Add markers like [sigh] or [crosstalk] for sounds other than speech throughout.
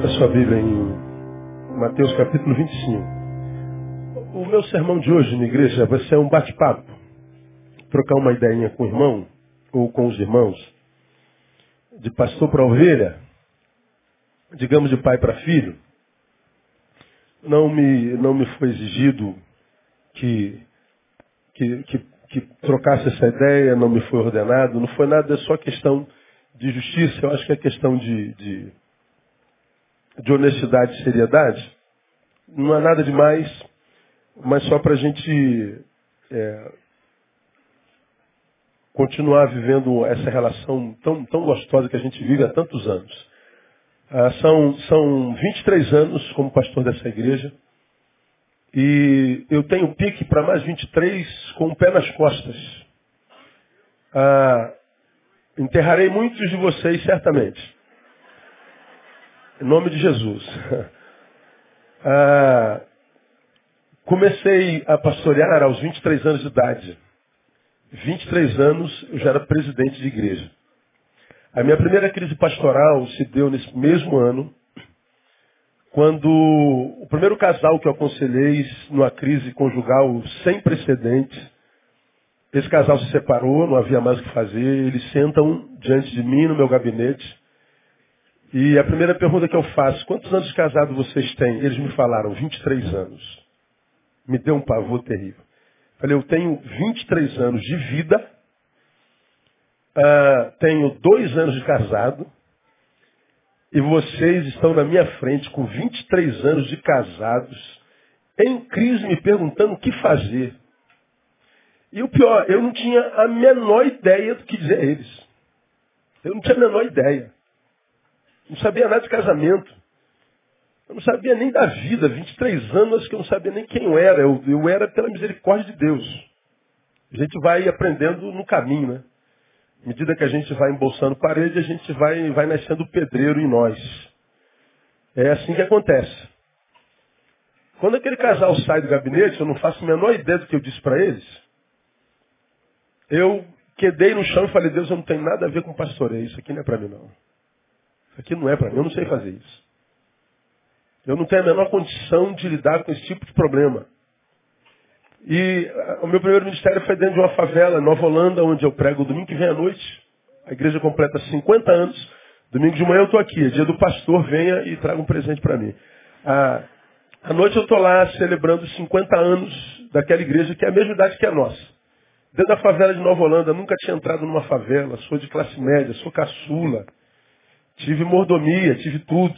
Abra sua Bíblia em Mateus capítulo 25. O meu sermão de hoje na igreja vai ser um bate-papo. Trocar uma ideinha com o irmão ou com os irmãos. De pastor para ovelha. Digamos de pai para filho. Não me, não me foi exigido que, que, que, que trocasse essa ideia, não me foi ordenado. Não foi nada, é só questão de justiça. Eu acho que é questão de, de de honestidade e seriedade. Não há nada demais, mas só para a gente é, continuar vivendo essa relação tão, tão gostosa que a gente vive há tantos anos. Ah, são, são 23 anos como pastor dessa igreja. E eu tenho pique para mais 23 com o pé nas costas. Ah, enterrarei muitos de vocês, certamente. Em nome de Jesus. [laughs] Ah, comecei a pastorear aos 23 anos de idade. 23 anos eu já era presidente de igreja. A minha primeira crise pastoral se deu nesse mesmo ano, quando o primeiro casal que eu aconselhei numa crise conjugal sem precedentes, esse casal se separou, não havia mais o que fazer, eles sentam diante de mim no meu gabinete e a primeira pergunta que eu faço, quantos anos de casado vocês têm? Eles me falaram, 23 anos. Me deu um pavor terrível. Falei, eu tenho 23 anos de vida, uh, tenho dois anos de casado, e vocês estão na minha frente com 23 anos de casados, em crise me perguntando o que fazer. E o pior, eu não tinha a menor ideia do que dizer a eles. Eu não tinha a menor ideia. Não sabia nada de casamento. Eu não sabia nem da vida. 23 anos que eu não sabia nem quem eu era. Eu, eu era pela misericórdia de Deus. A gente vai aprendendo no caminho, né? À medida que a gente vai embolsando parede, a gente vai, vai nascendo pedreiro em nós. É assim que acontece. Quando aquele casal sai do gabinete, eu não faço a menor ideia do que eu disse para eles. Eu quedei no chão e falei, Deus, eu não tenho nada a ver com pastoreio. Isso aqui não é para mim, não. Isso aqui não é para mim, eu não sei fazer isso. Eu não tenho a menor condição de lidar com esse tipo de problema. E ah, o meu primeiro ministério foi dentro de uma favela, Nova Holanda, onde eu prego domingo que vem à noite. A igreja completa 50 anos. Domingo de manhã eu estou aqui, é dia do pastor, venha e traga um presente para mim. Ah, à noite eu estou lá celebrando 50 anos daquela igreja que é a mesma idade que a nossa. Dentro da favela de Nova Holanda, nunca tinha entrado numa favela, sou de classe média, sou caçula. Tive mordomia, tive tudo.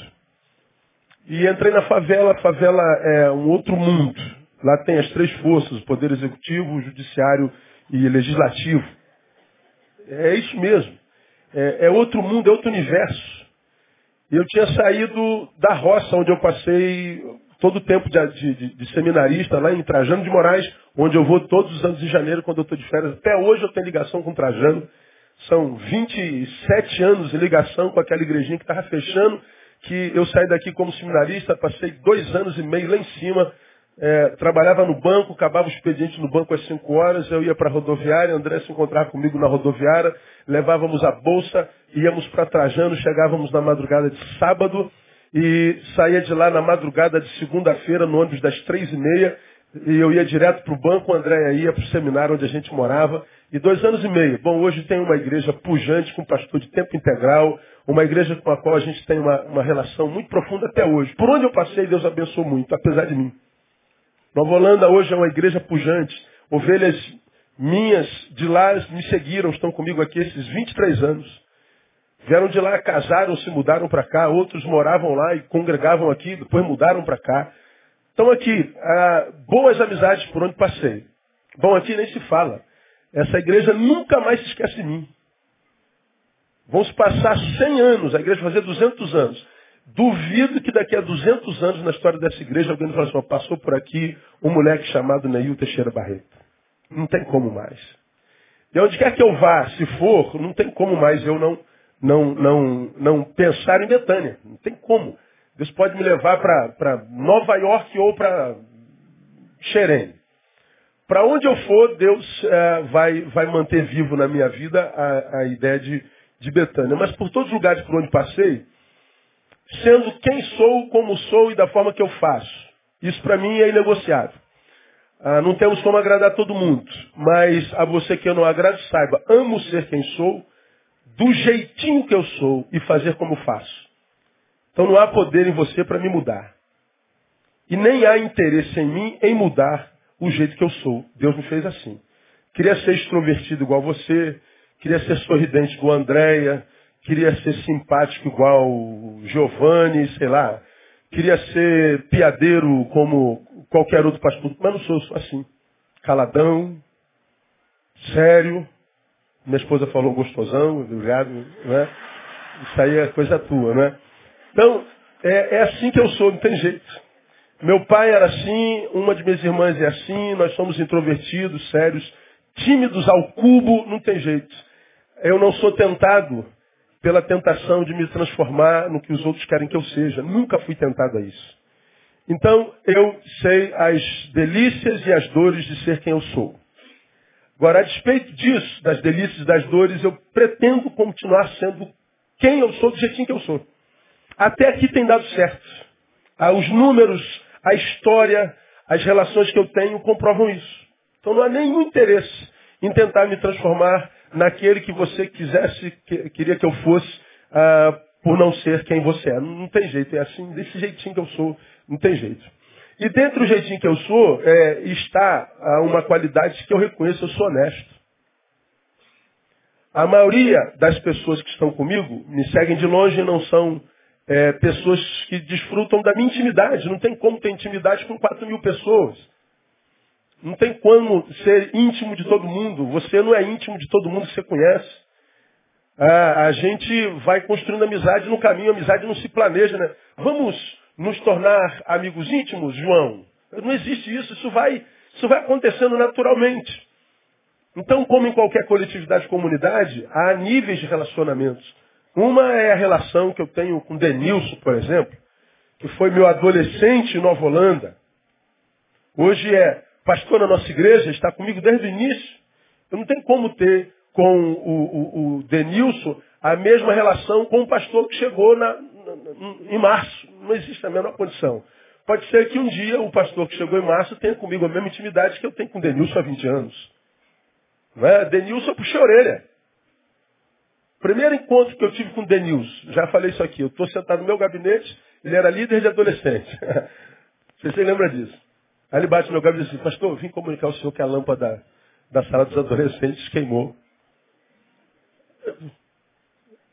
E entrei na favela, a favela é um outro mundo. Lá tem as três forças, o poder executivo, o judiciário e legislativo. É isso mesmo. É, é outro mundo, é outro universo. Eu tinha saído da roça onde eu passei todo o tempo de, de, de, seminarista, lá em Trajano de Moraes, onde eu vou todos os anos de janeiro, quando eu estou de férias. Até hoje eu tenho ligação com Trajano. São 27 anos de ligação com aquela igrejinha que estava fechando, que eu saí daqui como seminarista, passei dois anos e meio lá em cima, é, trabalhava no banco, acabava o expediente no banco às 5 horas, eu ia para a rodoviária, André se encontrava comigo na rodoviária, levávamos a bolsa, íamos para Trajano, chegávamos na madrugada de sábado e saía de lá na madrugada de segunda-feira, no ônibus das três e meia, e eu ia direto para o banco, o André ia para o seminário onde a gente morava, e dois anos e meio. Bom, hoje tem uma igreja pujante com pastor de tempo integral, uma igreja com a qual a gente tem uma, uma relação muito profunda até hoje. Por onde eu passei, Deus abençoou muito, apesar de mim. Nova Holanda hoje é uma igreja pujante. Ovelhas minhas de lá me seguiram, estão comigo aqui esses 23 anos. Vieram de lá, casaram, se mudaram para cá, outros moravam lá e congregavam aqui, depois mudaram para cá. Estão aqui, ah, boas amizades por onde passei. Bom, aqui nem se fala. Essa igreja nunca mais se esquece de mim. Se passar 100 anos, a igreja vai fazer 200 anos. Duvido que daqui a 200 anos, na história dessa igreja, alguém fale assim, passou por aqui um moleque chamado Neil Teixeira Barreto. Não tem como mais. E onde quer que eu vá, se for, não tem como mais eu não, não, não, não pensar em Betânia. Não tem como. Deus pode me levar para Nova York ou para Xerém. Para onde eu for, Deus é, vai, vai manter vivo na minha vida a, a ideia de, de Betânia. Mas por todos os lugares por onde passei, sendo quem sou, como sou e da forma que eu faço. Isso para mim é inegociável. Ah, não temos como agradar todo mundo, mas a você que eu não agrado, saiba, amo ser quem sou, do jeitinho que eu sou e fazer como faço. Então não há poder em você para me mudar. E nem há interesse em mim em mudar o jeito que eu sou. Deus me fez assim. Queria ser extrovertido igual você, queria ser sorridente igual a Andréia, queria ser simpático igual Giovanni, sei lá. Queria ser piadeiro como qualquer outro pastor, mas não sou, sou assim. Caladão, sério. Minha esposa falou gostosão, obrigado, né? Isso aí é coisa tua, né? Então, é, é assim que eu sou, não tem jeito. Meu pai era assim, uma de minhas irmãs é assim, nós somos introvertidos, sérios, tímidos ao cubo, não tem jeito. Eu não sou tentado pela tentação de me transformar no que os outros querem que eu seja. Nunca fui tentado a isso. Então, eu sei as delícias e as dores de ser quem eu sou. Agora, a despeito disso, das delícias e das dores, eu pretendo continuar sendo quem eu sou, do jeitinho que eu sou. Até aqui tem dado certo. Ah, os números, a história, as relações que eu tenho comprovam isso. Então não há nenhum interesse em tentar me transformar naquele que você quisesse, que, queria que eu fosse, ah, por não ser quem você é. Não, não, tem jeito, é assim, desse jeitinho que eu sou, não tem jeito. E dentro do jeitinho que eu sou, é, está ah, uma qualidade que eu reconheço, eu sou honesto. A maioria das pessoas que estão comigo me seguem de longe e não são é, pessoas que desfrutam da minha intimidade. Não tem como ter intimidade com 4 mil pessoas. Não tem como ser íntimo de todo mundo. Você não é íntimo de todo mundo que você conhece. A gente vai construindo amizade no caminho, amizade não se planeja, né? Vamos nos tornar amigos íntimos, João? Não existe isso, isso vai, isso vai acontecendo naturalmente. Então, como em qualquer coletividade, comunidade, há níveis de relacionamentos. Uma é a relação que eu tenho com Denilson, por exemplo, que foi meu adolescente em Nova Holanda. Hoje é pastor na nossa igreja, está comigo desde o início. Eu não tenho como ter com o, o, o Denilson a mesma relação com o pastor que chegou na, na, em março. Não existe a menor condição. Pode ser que um dia o pastor que chegou em março tenha comigo a mesma intimidade que eu tenho com o Denilson há 20 anos. Não é? Denilson eu puxei a orelha. Primeiro encontro que eu tive com o Denilson, já falei isso aqui, eu estou sentado no meu gabinete, ele era líder de adolescente. [laughs] Você se lembra disso? Aí ele bate no meu gabinete e diz assim, pastor, vim comunicar ao senhor que a lâmpada da sala dos adolescentes queimou.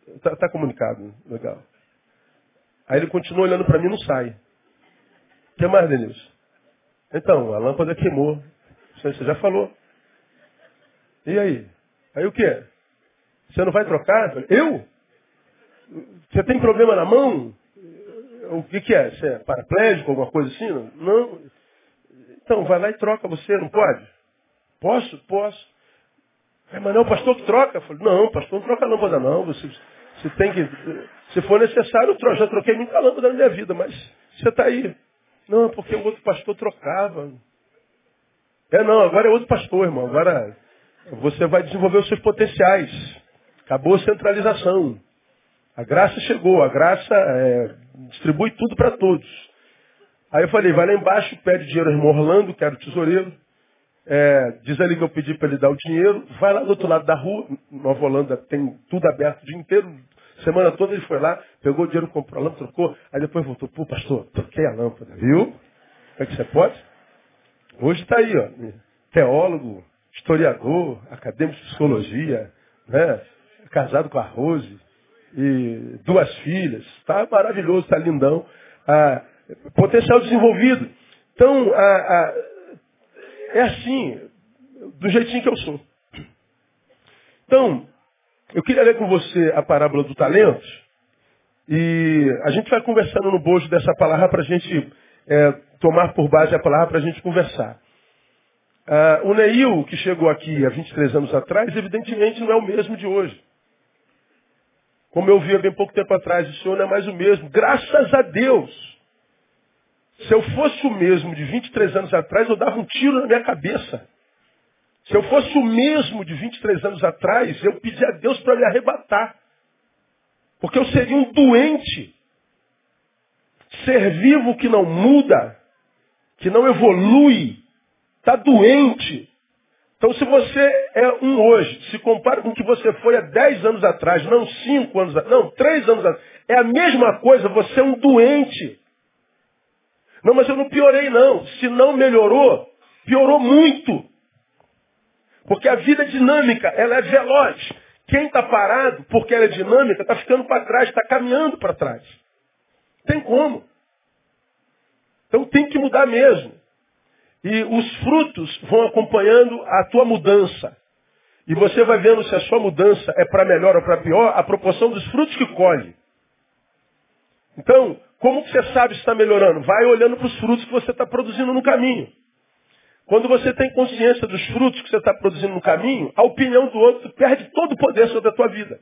Está tá comunicado, legal. Aí ele continua olhando para mim e não sai. O que mais, Denilson? Então, a lâmpada queimou. Você já falou. E aí? Aí o quê? Você não vai trocar? Eu? Você tem problema na mão? O que, que é? Você é paraplégico, alguma coisa assim? Não. Então, vai lá e troca você, não pode? Posso? Posso. É, mas não é o pastor que troca? Eu falei, não, pastor não troca lâmpada não. Você, você tem que. Se for necessário, eu já troquei muita lâmpada na minha vida, mas você está aí. Não, porque o outro pastor trocava. É não, agora é outro pastor, irmão. Agora você vai desenvolver os seus potenciais. Acabou a centralização. A graça chegou, a graça é, distribui tudo para todos. Aí eu falei, vai lá embaixo, pede dinheiro ao irmão Orlando, que era o tesoureiro. É, diz ali que eu pedi para ele dar o dinheiro. Vai lá do outro lado da rua, Nova Holanda tem tudo aberto o dia inteiro. Semana toda ele foi lá, pegou o dinheiro, comprou a lâmpada, trocou. Aí depois voltou, pô pastor, troquei a lâmpada, viu? Como é que você pode? Hoje está aí, ó, teólogo, historiador, acadêmico de psicologia, né? Casado com a Rose, e duas filhas. Está maravilhoso, está lindão. Ah, potencial desenvolvido. Então, ah, é assim, do jeitinho que eu sou. Então, eu queria ler com você a parábola do talento. E a gente vai conversando no bojo dessa palavra para a gente é, tomar por base a palavra para a gente conversar. Ah, o Neil, que chegou aqui há 23 anos atrás, evidentemente não é o mesmo de hoje. Como eu vi há bem pouco tempo atrás, o Senhor não é mais o mesmo. Graças a Deus. Se eu fosse o mesmo de 23 anos atrás, eu dava um tiro na minha cabeça. Se eu fosse o mesmo de 23 anos atrás, eu pedia a Deus para me arrebatar. Porque eu seria um doente Ser vivo que não muda, que não evolui, está doente. Então, se você é um hoje, se compara com o que você foi há 10 anos atrás, não 5 anos atrás, não 3 anos atrás, é a mesma coisa, você é um doente. Não, mas eu não piorei não. Se não melhorou, piorou muito. Porque a vida é dinâmica, ela é veloz. Quem está parado, porque ela é dinâmica, está ficando para trás, está caminhando para trás. Tem como. Então tem que mudar mesmo. E os frutos vão acompanhando a tua mudança. E você vai vendo se a sua mudança é para melhor ou para pior, a proporção dos frutos que colhe. Então, como que você sabe se está melhorando? Vai olhando para os frutos que você está produzindo no caminho. Quando você tem consciência dos frutos que você está produzindo no caminho, a opinião do outro perde todo o poder sobre a tua vida.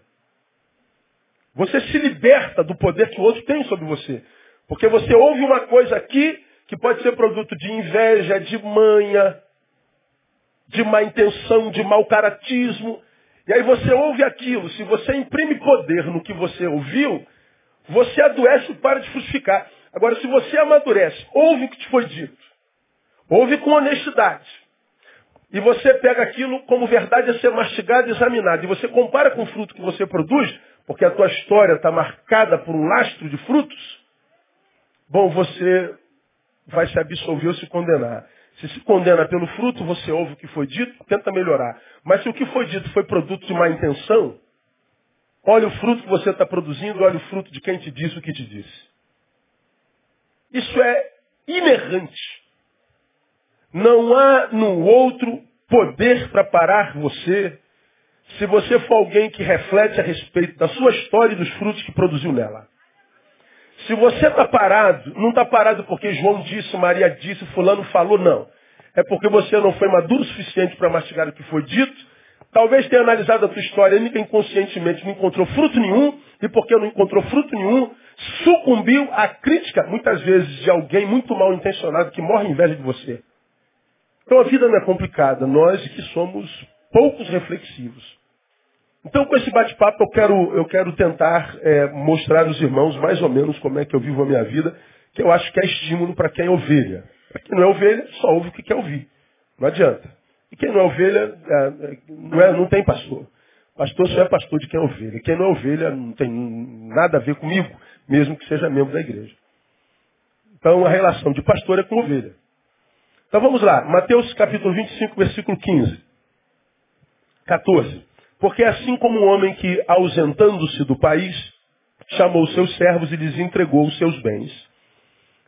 Você se liberta do poder que o outro tem sobre você. Porque você ouve uma coisa aqui que pode ser produto de inveja, de manha, de má intenção, de mau caratismo. E aí você ouve aquilo. Se você imprime poder no que você ouviu, você adoece e para de frutificar. Agora, se você amadurece, ouve o que te foi dito, ouve com honestidade, e você pega aquilo como verdade a ser mastigado e examinado, e você compara com o fruto que você produz, porque a tua história está marcada por um lastro de frutos, bom, você vai se absolver ou se condenar. Se se condena pelo fruto, você ouve o que foi dito, tenta melhorar. Mas se o que foi dito foi produto de má intenção, olha o fruto que você está produzindo, olha o fruto de quem te disse o que te disse. Isso é inerrante. Não há no outro poder para parar você se você for alguém que reflete a respeito da sua história e dos frutos que produziu nela. Se você está parado, não está parado porque João disse, Maria disse, fulano falou, não. É porque você não foi maduro o suficiente para mastigar o que foi dito. Talvez tenha analisado a tua história inconscientemente não encontrou fruto nenhum. E porque não encontrou fruto nenhum, sucumbiu à crítica, muitas vezes, de alguém muito mal intencionado que morre em inveja de você. Então a vida não é complicada. Nós que somos poucos reflexivos. Então, com esse bate-papo, eu quero, eu quero tentar é, mostrar aos irmãos mais ou menos como é que eu vivo a minha vida, que eu acho que é estímulo para quem é ovelha. Para quem não é ovelha, só ouve o que quer ouvir. Não adianta. E quem não é ovelha, é, não, é, não tem pastor. Pastor só é pastor de quem é ovelha. Quem não é ovelha não tem nada a ver comigo, mesmo que seja membro da igreja. Então, a relação de pastor é com ovelha. Então, vamos lá. Mateus capítulo 25, versículo 15. 14. Porque assim como um homem que, ausentando-se do país, chamou seus servos e lhes entregou os seus bens.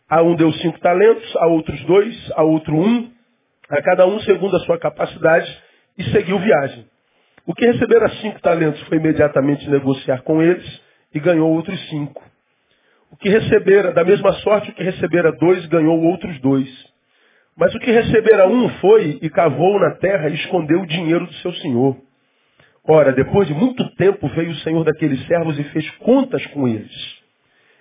A um deu cinco talentos, a outros dois, a outro um, a cada um segundo a sua capacidade, e seguiu viagem. O que recebera cinco talentos foi imediatamente negociar com eles e ganhou outros cinco. O que recebera, da mesma sorte, o que recebera dois, ganhou outros dois. Mas o que recebera um foi e cavou na terra e escondeu o dinheiro do seu senhor. Ora, depois de muito tempo veio o senhor daqueles servos e fez contas com eles.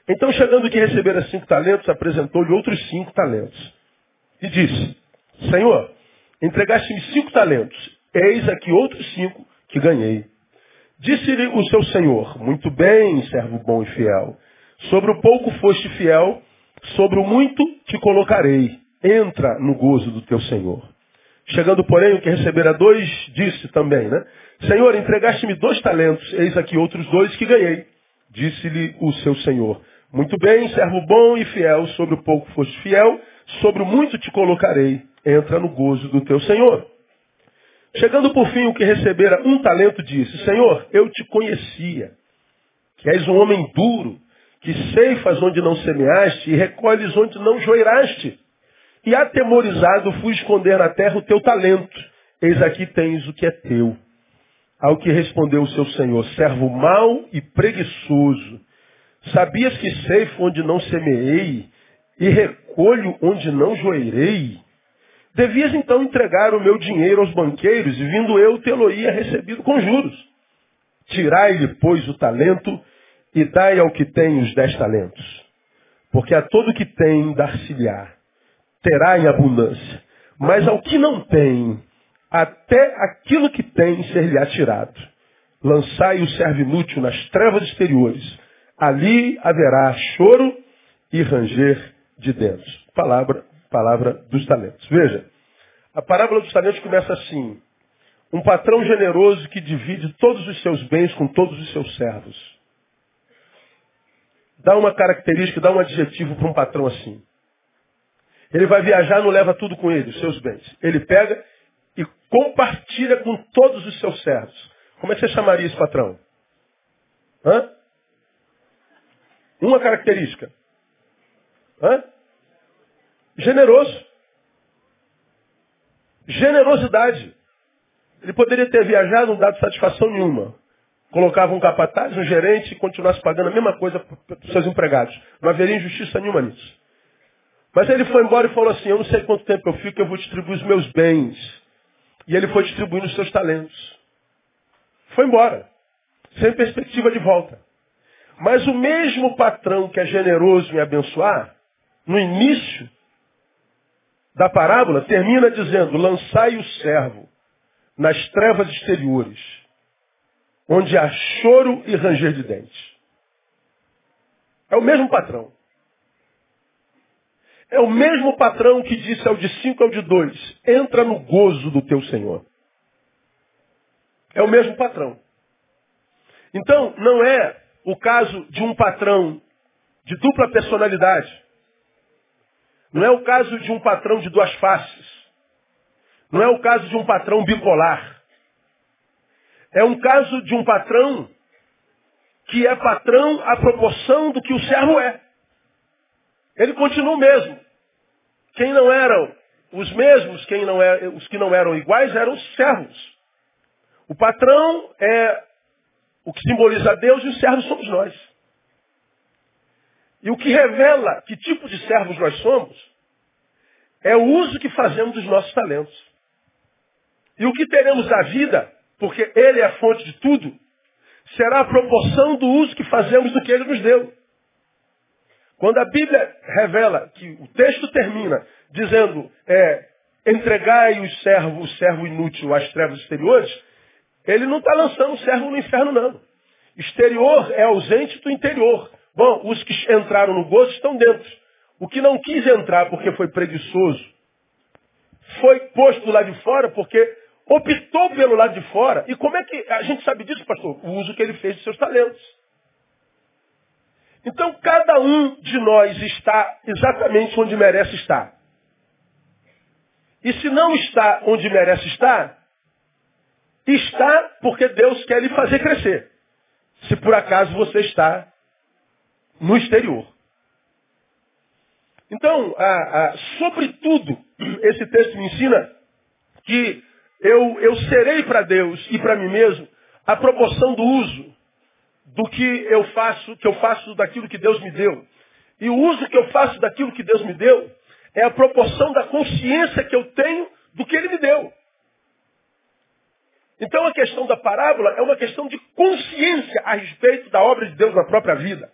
Então, chegando que recebera cinco talentos, apresentou-lhe outros cinco talentos. E disse, Senhor, entregaste-me cinco talentos, eis aqui outros cinco que ganhei. Disse-lhe o seu senhor, muito bem, servo bom e fiel. Sobre o pouco foste fiel, sobre o muito te colocarei. Entra no gozo do teu senhor. Chegando, porém, o que recebera dois, disse também, né? Senhor, entregaste-me dois talentos, eis aqui outros dois que ganhei. Disse-lhe o seu senhor. Muito bem, servo bom e fiel, sobre o pouco foste fiel, sobre o muito te colocarei. Entra no gozo do teu senhor. Chegando por fim o que recebera um talento, disse, Senhor, eu te conhecia, que és um homem duro, que ceifas onde não semeaste e recolhes onde não joiraste. E atemorizado fui esconder na terra o teu talento. Eis aqui tens o que é teu. Ao que respondeu o seu senhor, servo mau e preguiçoso, sabias que ceifo onde não semeei e recolho onde não joeirei? Devias então entregar o meu dinheiro aos banqueiros e vindo eu tê-lo-ia recebido com juros. Tirai-lhe, pois, o talento e dai ao que tem os dez talentos. Porque a todo que tem, dar-se-lhe-á. Terá em abundância. Mas ao que não tem, até aquilo que tem ser-lhe atirado. Lançai o servo inútil nas trevas exteriores. Ali haverá choro e ranger de dentro. Palavra, palavra dos talentos. Veja, a parábola dos talentos começa assim. Um patrão generoso que divide todos os seus bens com todos os seus servos. Dá uma característica, dá um adjetivo para um patrão assim. Ele vai viajar, não leva tudo com ele, os seus bens. Ele pega e compartilha com todos os seus servos. Como é que você chamaria esse patrão? Hã? Uma característica. Hã? Generoso. Generosidade. Ele poderia ter viajado, não dado satisfação nenhuma. Colocava um capataz, um gerente e continuasse pagando a mesma coisa para os seus empregados. Não haveria injustiça nenhuma nisso. Mas ele foi embora e falou assim, eu não sei quanto tempo eu fico, eu vou distribuir os meus bens. E ele foi distribuindo os seus talentos. Foi embora. Sem perspectiva de volta. Mas o mesmo patrão que é generoso em abençoar, no início da parábola, termina dizendo, lançai o servo nas trevas exteriores, onde há choro e ranger de dentes. É o mesmo patrão. É o mesmo patrão que disse ao de cinco ao de dois, entra no gozo do teu Senhor. É o mesmo patrão. Então, não é o caso de um patrão de dupla personalidade. Não é o caso de um patrão de duas faces. Não é o caso de um patrão bipolar. É um caso de um patrão que é patrão à proporção do que o servo é. Ele continua o mesmo. Quem não eram os mesmos, quem não é, os que não eram iguais eram os servos. O patrão é o que simboliza Deus e os servos somos nós. E o que revela que tipo de servos nós somos é o uso que fazemos dos nossos talentos. E o que teremos da vida, porque Ele é a fonte de tudo, será a proporção do uso que fazemos do que Ele nos deu. Quando a Bíblia revela que o texto termina dizendo é, entregai o servo, o servo inútil às trevas exteriores, ele não está lançando o servo no inferno, não. Exterior é ausente do interior. Bom, os que entraram no gozo estão dentro. O que não quis entrar porque foi preguiçoso, foi posto lá de fora porque optou pelo lado de fora. E como é que a gente sabe disso, pastor? O uso que ele fez de seus talentos. Então, cada um de nós está exatamente onde merece estar. E se não está onde merece estar, está porque Deus quer lhe fazer crescer. Se por acaso você está no exterior. Então, sobretudo, esse texto me ensina que eu, eu serei para Deus e para mim mesmo a proporção do uso do que eu faço, que eu faço daquilo que Deus me deu. E o uso que eu faço daquilo que Deus me deu é a proporção da consciência que eu tenho do que Ele me deu. Então a questão da parábola é uma questão de consciência a respeito da obra de Deus na própria vida.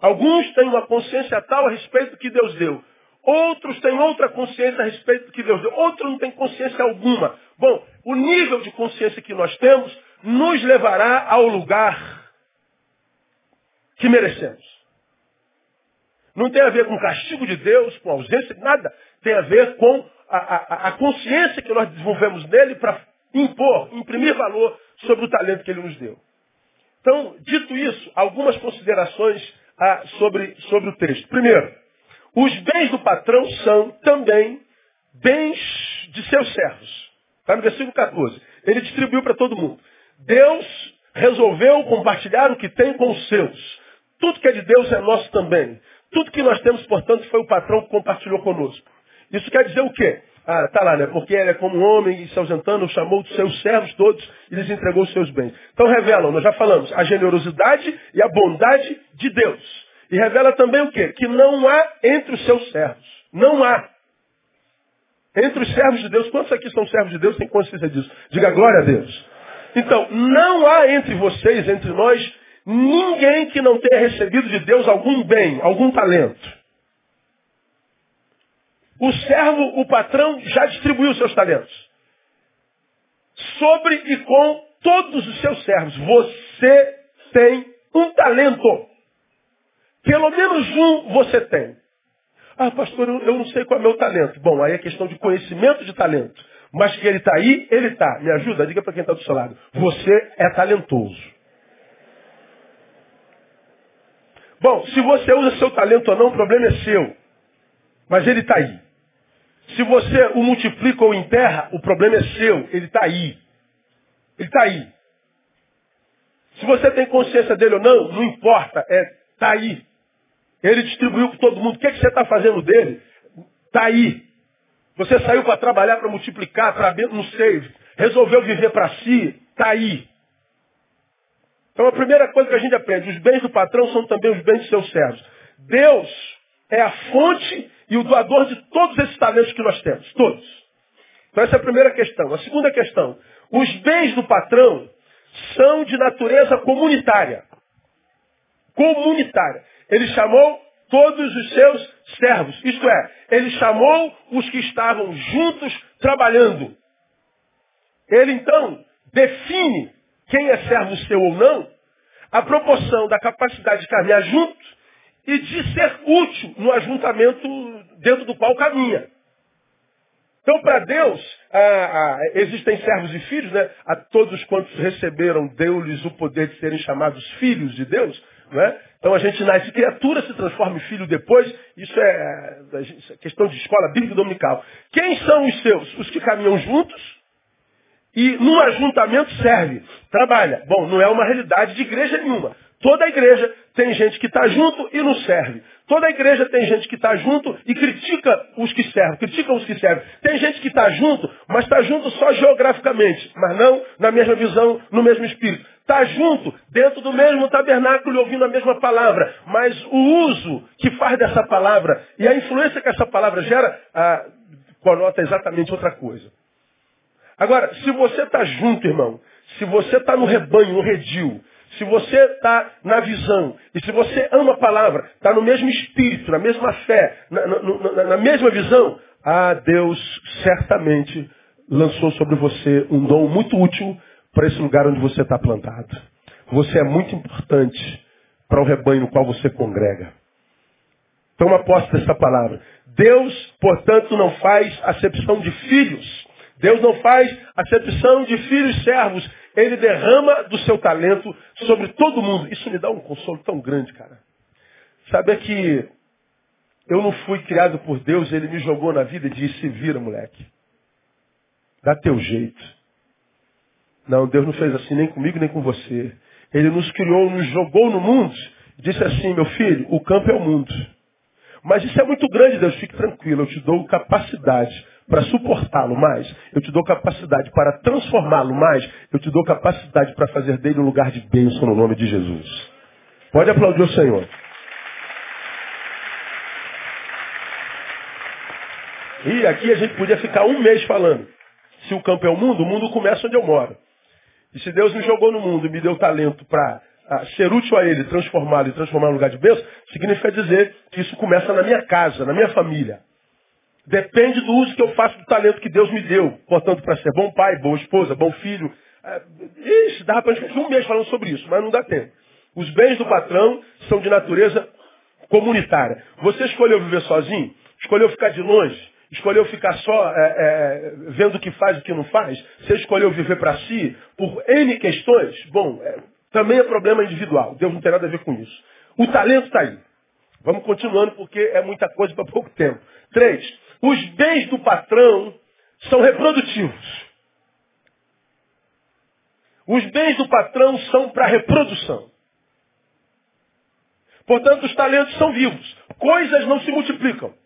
Alguns têm uma consciência tal a respeito do que Deus deu. Outros têm outra consciência a respeito do que Deus deu. Outros não têm consciência alguma. Bom, o nível de consciência que nós temos nos levará ao lugar que merecemos. Não tem a ver com castigo de Deus, com ausência, nada. Tem a ver com a, a, a consciência que nós desenvolvemos nele para impor, imprimir valor sobre o talento que ele nos deu. Então, dito isso, algumas considerações ah, sobre, sobre o texto. Primeiro, os bens do patrão são também bens de seus servos. Está no versículo 14. Ele distribuiu para todo mundo. Deus resolveu compartilhar o que tem com os seus. Tudo que é de Deus é nosso também. Tudo que nós temos, portanto, foi o patrão que compartilhou conosco. Isso quer dizer o quê? Ah, tá lá, né? Porque ele é como um homem e se ausentando, chamou os seus servos todos e lhes entregou os seus bens. Então revelam, nós já falamos, a generosidade e a bondade de Deus. E revela também o quê? Que não há entre os seus servos. Não há. Entre os servos de Deus, quantos aqui são servos de Deus têm consciência disso? Diga glória a Deus. Então, não há entre vocês, entre nós, ninguém que não tenha recebido de Deus algum bem, algum talento. O servo, o patrão, já distribuiu seus talentos. Sobre e com todos os seus servos. Você tem um talento. Pelo menos um você tem. Ah, pastor, eu não sei qual é o meu talento. Bom, aí é questão de conhecimento de talento. Mas que ele está aí, ele está. Me ajuda? Diga para quem está do seu lado. Você é talentoso. Bom, se você usa seu talento ou não, o problema é seu. Mas ele está aí. Se você o multiplica ou enterra, o problema é seu. Ele está aí. Ele está aí. Se você tem consciência dele ou não, não importa. É, está aí. Ele distribuiu para todo mundo. O que, é que você está fazendo dele? Está aí. Você saiu para trabalhar, para multiplicar, para não sei, resolveu viver para si, está aí. Então a primeira coisa que a gente aprende, os bens do patrão são também os bens de seus servos. Deus é a fonte e o doador de todos esses talentos que nós temos, todos. Então essa é a primeira questão. A segunda questão, os bens do patrão são de natureza comunitária. Comunitária. Ele chamou todos os seus servos. Isto é, ele chamou os que estavam juntos trabalhando. Ele então define quem é servo seu ou não, a proporção da capacidade de caminhar junto e de ser útil no ajuntamento dentro do qual caminha. Então, para Deus, ah, ah, existem servos e filhos, né? A todos quantos receberam, deu-lhes o poder de serem chamados filhos de Deus. Né? Então a gente nasce criatura, se transforma em filho depois. Isso é, é questão de escola bíblica dominical. Quem são os seus? Os que caminham juntos e num ajuntamento serve, trabalha. Bom, não é uma realidade de igreja nenhuma. Toda igreja tem gente que está junto e não serve. Toda igreja tem gente que está junto e critica os que servem, critica os que servem. Tem gente que está junto, mas está junto só geograficamente, mas não na mesma visão, no mesmo espírito. Está junto, dentro do mesmo tabernáculo, ouvindo a mesma palavra, mas o uso que faz dessa palavra e a influência que essa palavra gera, ah, conota exatamente outra coisa. Agora, se você está junto, irmão, se você está no rebanho, no redil, se você está na visão, e se você ama a palavra, está no mesmo espírito, na mesma fé, na, na, na mesma visão, ah, Deus certamente lançou sobre você um dom muito útil para esse lugar onde você está plantado. Você é muito importante para o rebanho no qual você congrega. Toma posse dessa palavra. Deus, portanto, não faz acepção de filhos. Deus não faz acepção de filhos servos. Ele derrama do seu talento sobre todo mundo. Isso me dá um consolo tão grande, cara. Saber que eu não fui criado por Deus, ele me jogou na vida e disse, se vira, moleque. Dá teu jeito. Não, Deus não fez assim nem comigo nem com você. Ele nos criou, nos jogou no mundo. Disse assim, meu filho, o campo é o mundo. Mas isso é muito grande, Deus, fique tranquilo, eu te dou capacidade para suportá-lo mais, eu te dou capacidade para transformá-lo mais, eu te dou capacidade para fazer dele um lugar de bênção no nome de Jesus. Pode aplaudir o Senhor. E aqui a gente podia ficar um mês falando. Se o campo é o mundo, o mundo começa onde eu moro. E se Deus me jogou no mundo e me deu talento para ser útil a Ele, transformá-lo e transformar no lugar de bênção, significa dizer que isso começa na minha casa, na minha família. Depende do uso que eu faço do talento que Deus me deu. Portanto, para ser bom pai, boa esposa, bom filho. É, ixi, dá para gente um mês falando sobre isso, mas não dá tempo. Os bens do patrão são de natureza comunitária. Você escolheu viver sozinho? Escolheu ficar de longe? Escolheu ficar só é, é, vendo o que faz e o que não faz? Você escolheu viver para si por N questões? Bom, é, também é problema individual. Deus não tem nada a ver com isso. O talento está aí. Vamos continuando porque é muita coisa para pouco tempo. Três, os bens do patrão são reprodutivos. Os bens do patrão são para reprodução. Portanto, os talentos são vivos. Coisas não se multiplicam.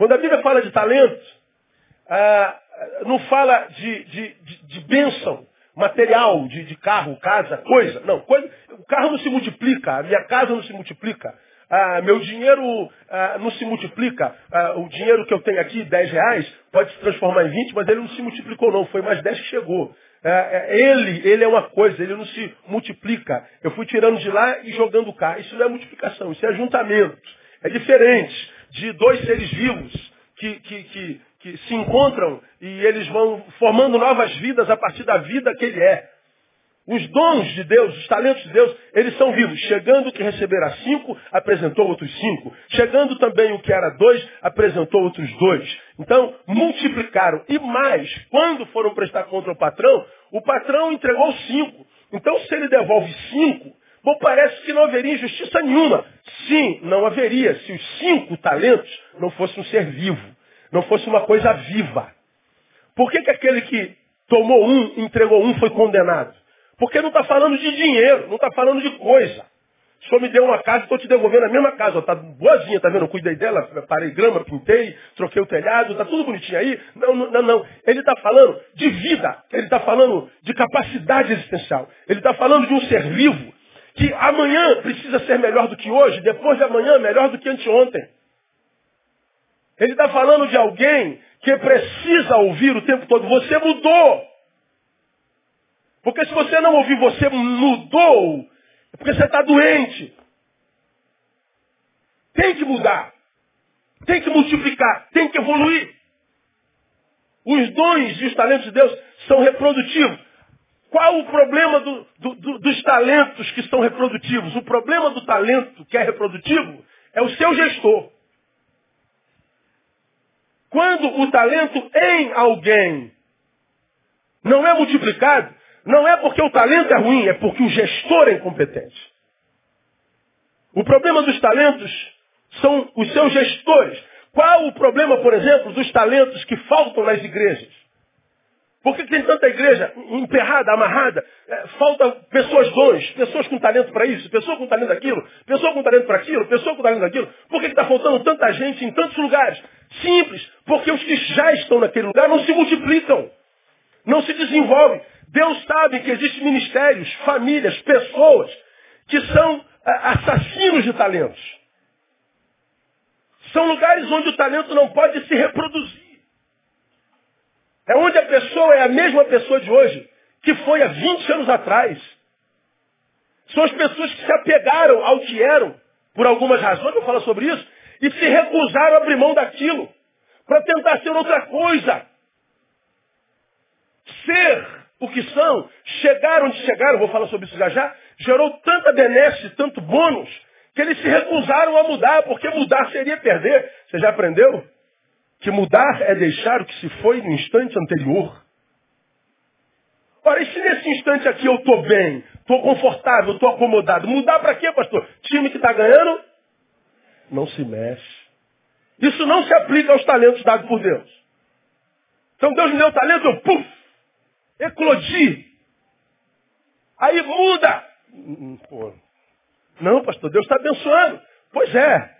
Quando a Bíblia fala de talento, ah, não fala de, de, de, de bênção material, de, de, carro, casa, coisa. Não, coisa, o carro não se multiplica, a minha casa não se multiplica, ah, meu dinheiro ah, não se multiplica. Ah, o dinheiro que eu tenho aqui, 10 reais, pode se transformar em 20, mas ele não se multiplicou não, foi mais 10 que chegou. Ah, é, ele, ele é uma coisa, ele não se multiplica. Eu fui tirando de lá e jogando cá. Isso não é multiplicação, isso é ajuntamento. É diferente de dois seres vivos que, que, que, que se encontram e eles vão formando novas vidas a partir da vida que ele é. Os dons de Deus, os talentos de Deus, eles são vivos. Chegando o que recebera cinco, apresentou outros cinco. Chegando também o que era dois, apresentou outros dois. Então, multiplicaram. E mais, quando foram prestar contra o patrão, o patrão entregou cinco. Então, se ele devolve cinco, bom, parece que não haveria injustiça nenhuma. Sim, não haveria, se os cinco talentos não fossem um ser vivo, não fosse uma coisa viva. Por que, que aquele que tomou um, entregou um, foi condenado? Porque não está falando de dinheiro, não está falando de coisa. O senhor me deu uma casa, estou te devolvendo a mesma casa. Está boazinha, está vendo? Eu cuidei dela, parei grama, pintei, troquei o telhado, está tudo bonitinho aí. Não, não, não. não. Ele está falando de vida. Ele está falando de capacidade existencial. Ele está falando de um ser vivo que amanhã precisa ser melhor do que hoje, depois de amanhã melhor do que anteontem. Ele está falando de alguém que precisa ouvir o tempo todo. Você mudou. Porque se você não ouvir, você mudou. É porque você está doente. Tem que mudar. Tem que multiplicar. Tem que evoluir. Os dons e os talentos de Deus são reprodutivos. Qual o problema do, do, do, dos talentos que são reprodutivos? O problema do talento que é reprodutivo é o seu gestor. Quando o talento em alguém não é multiplicado, não é porque o talento é ruim, é porque o gestor é incompetente. O problema dos talentos são os seus gestores. Qual o problema, por exemplo, dos talentos que faltam nas igrejas? Por que tem tanta igreja emperrada, amarrada? É, falta pessoas dons, pessoas com talento para isso, pessoa com talento daquilo, pessoa com talento para aquilo, pessoa com talento daquilo. Por que está faltando tanta gente em tantos lugares? Simples, porque os que já estão naquele lugar não se multiplicam, não se desenvolvem. Deus sabe que existem ministérios, famílias, pessoas que são é, assassinos de talentos. São lugares onde o talento não pode se reproduzir. É onde a pessoa é a mesma pessoa de hoje que foi há 20 anos atrás. São as pessoas que se apegaram ao que eram, por algumas razões, eu falo sobre isso, e se recusaram a abrir mão daquilo para tentar ser outra coisa. Ser o que são, chegaram onde chegaram, vou falar sobre isso já já, gerou tanta benesse, tanto bônus, que eles se recusaram a mudar, porque mudar seria perder. Você já aprendeu? Que mudar é deixar o que se foi no instante anterior. Ora, e se nesse instante aqui eu estou bem, estou confortável, estou acomodado, mudar para quê, pastor? Time que está ganhando não se mexe. Isso não se aplica aos talentos dados por Deus. Então Deus me deu talento, eu puf, eclodi. Aí muda. Pô. Não, pastor, Deus está abençoando. Pois é.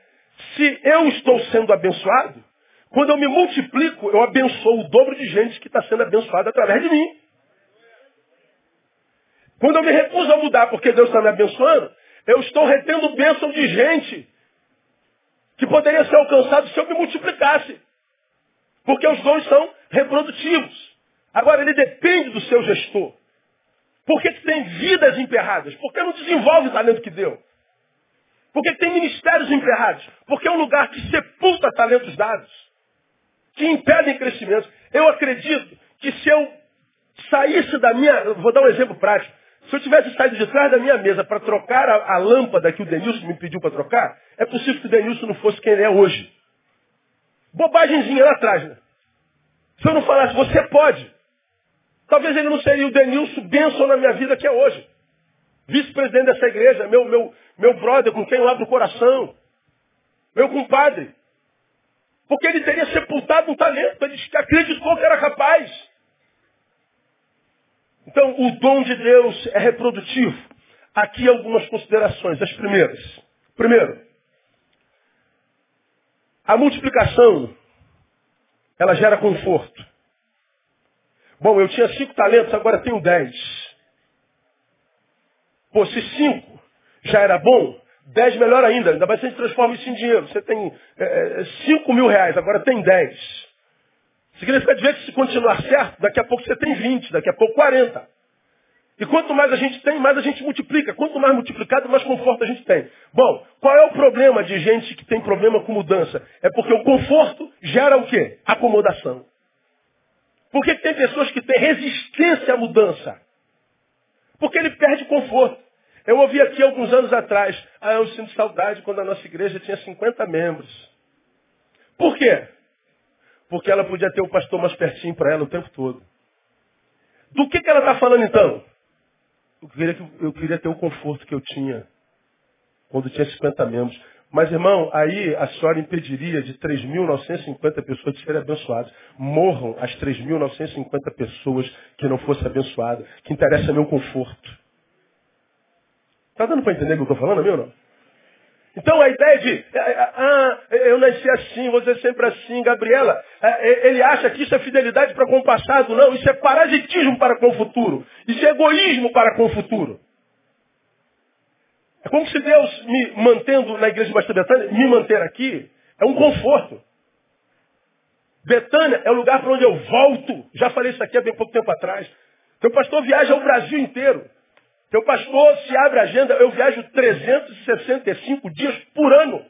Se eu estou sendo abençoado, quando eu me multiplico, eu abençoo o dobro de gente que está sendo abençoada através de mim. Quando eu me recuso a mudar porque Deus está me abençoando, eu estou retendo bênção de gente que poderia ser alcançado se eu me multiplicasse. Porque os dons são reprodutivos. Agora, ele depende do seu gestor. Por que, que tem vidas emperradas? Porque não desenvolve o talento que deu. Por que, que tem ministérios emperrados? Porque é um lugar que sepulta talentos dados, que impedem crescimento. Eu acredito que se eu saísse da minha. Vou dar um exemplo prático. Se eu tivesse saído de trás da minha mesa para trocar a, a, lâmpada que o Denilson me pediu para trocar, é possível que o Denilson não fosse quem ele é hoje. Bobagemzinha lá atrás, né? Se eu não falasse, você pode. Talvez ele não seria o Denilson Benson na minha vida que é hoje. Vice-presidente dessa igreja, meu, meu, meu brother, com quem eu abro o coração. Meu compadre. Porque ele teria sepultado um talento, ele acreditou que era capaz. Então, o dom de Deus é reprodutivo. Aqui algumas considerações, as primeiras. Primeiro, a multiplicação, ela gera conforto. Bom, eu tinha cinco talentos, agora tenho dez. Pô, se cinco já era bom, dez melhor ainda. Ainda mais se a gente transforma isso em dinheiro. Você tem é, é, cinco mil reais, agora tem dez. Significa dizer que se continuar certo, daqui a pouco você tem vinte, daqui a pouco quarenta. E quanto mais a gente tem, mais a gente multiplica. Quanto mais multiplicado, mais conforto a gente tem. Bom, qual é o problema de gente que tem problema com mudança? É porque o conforto gera o quê? Acomodação. Por que tem pessoas que têm resistência à mudança? Porque ele perde conforto. Eu ouvi aqui alguns anos atrás, ah, eu sinto saudade quando a nossa igreja tinha 50 membros. Por quê? Porque ela podia ter o pastor mais pertinho para ela o tempo todo. Do que, que ela está falando então? Eu queria, eu queria ter o conforto que eu tinha quando tinha 50 membros. Mas, irmão, aí a senhora impediria de 3.950 pessoas de serem abençoadas. Morram as 3.950 pessoas que não fossem abençoadas. Que interessa é meu conforto. Está dando para entender o que eu estou falando, meu não? Então a ideia de, é, é, ah, eu nasci assim, você sempre assim, Gabriela, é, ele acha que isso é fidelidade para com o passado. Não, isso é parasitismo para com o futuro. Isso é egoísmo para com o futuro. É como se Deus me mantendo na igreja de Basta Betânia, me manter aqui, é um conforto. Betânia é o lugar para onde eu volto. Já falei isso aqui há bem pouco tempo atrás. Meu pastor viaja o Brasil inteiro. Teu pastor, se abre a agenda, eu viajo 365 dias por ano.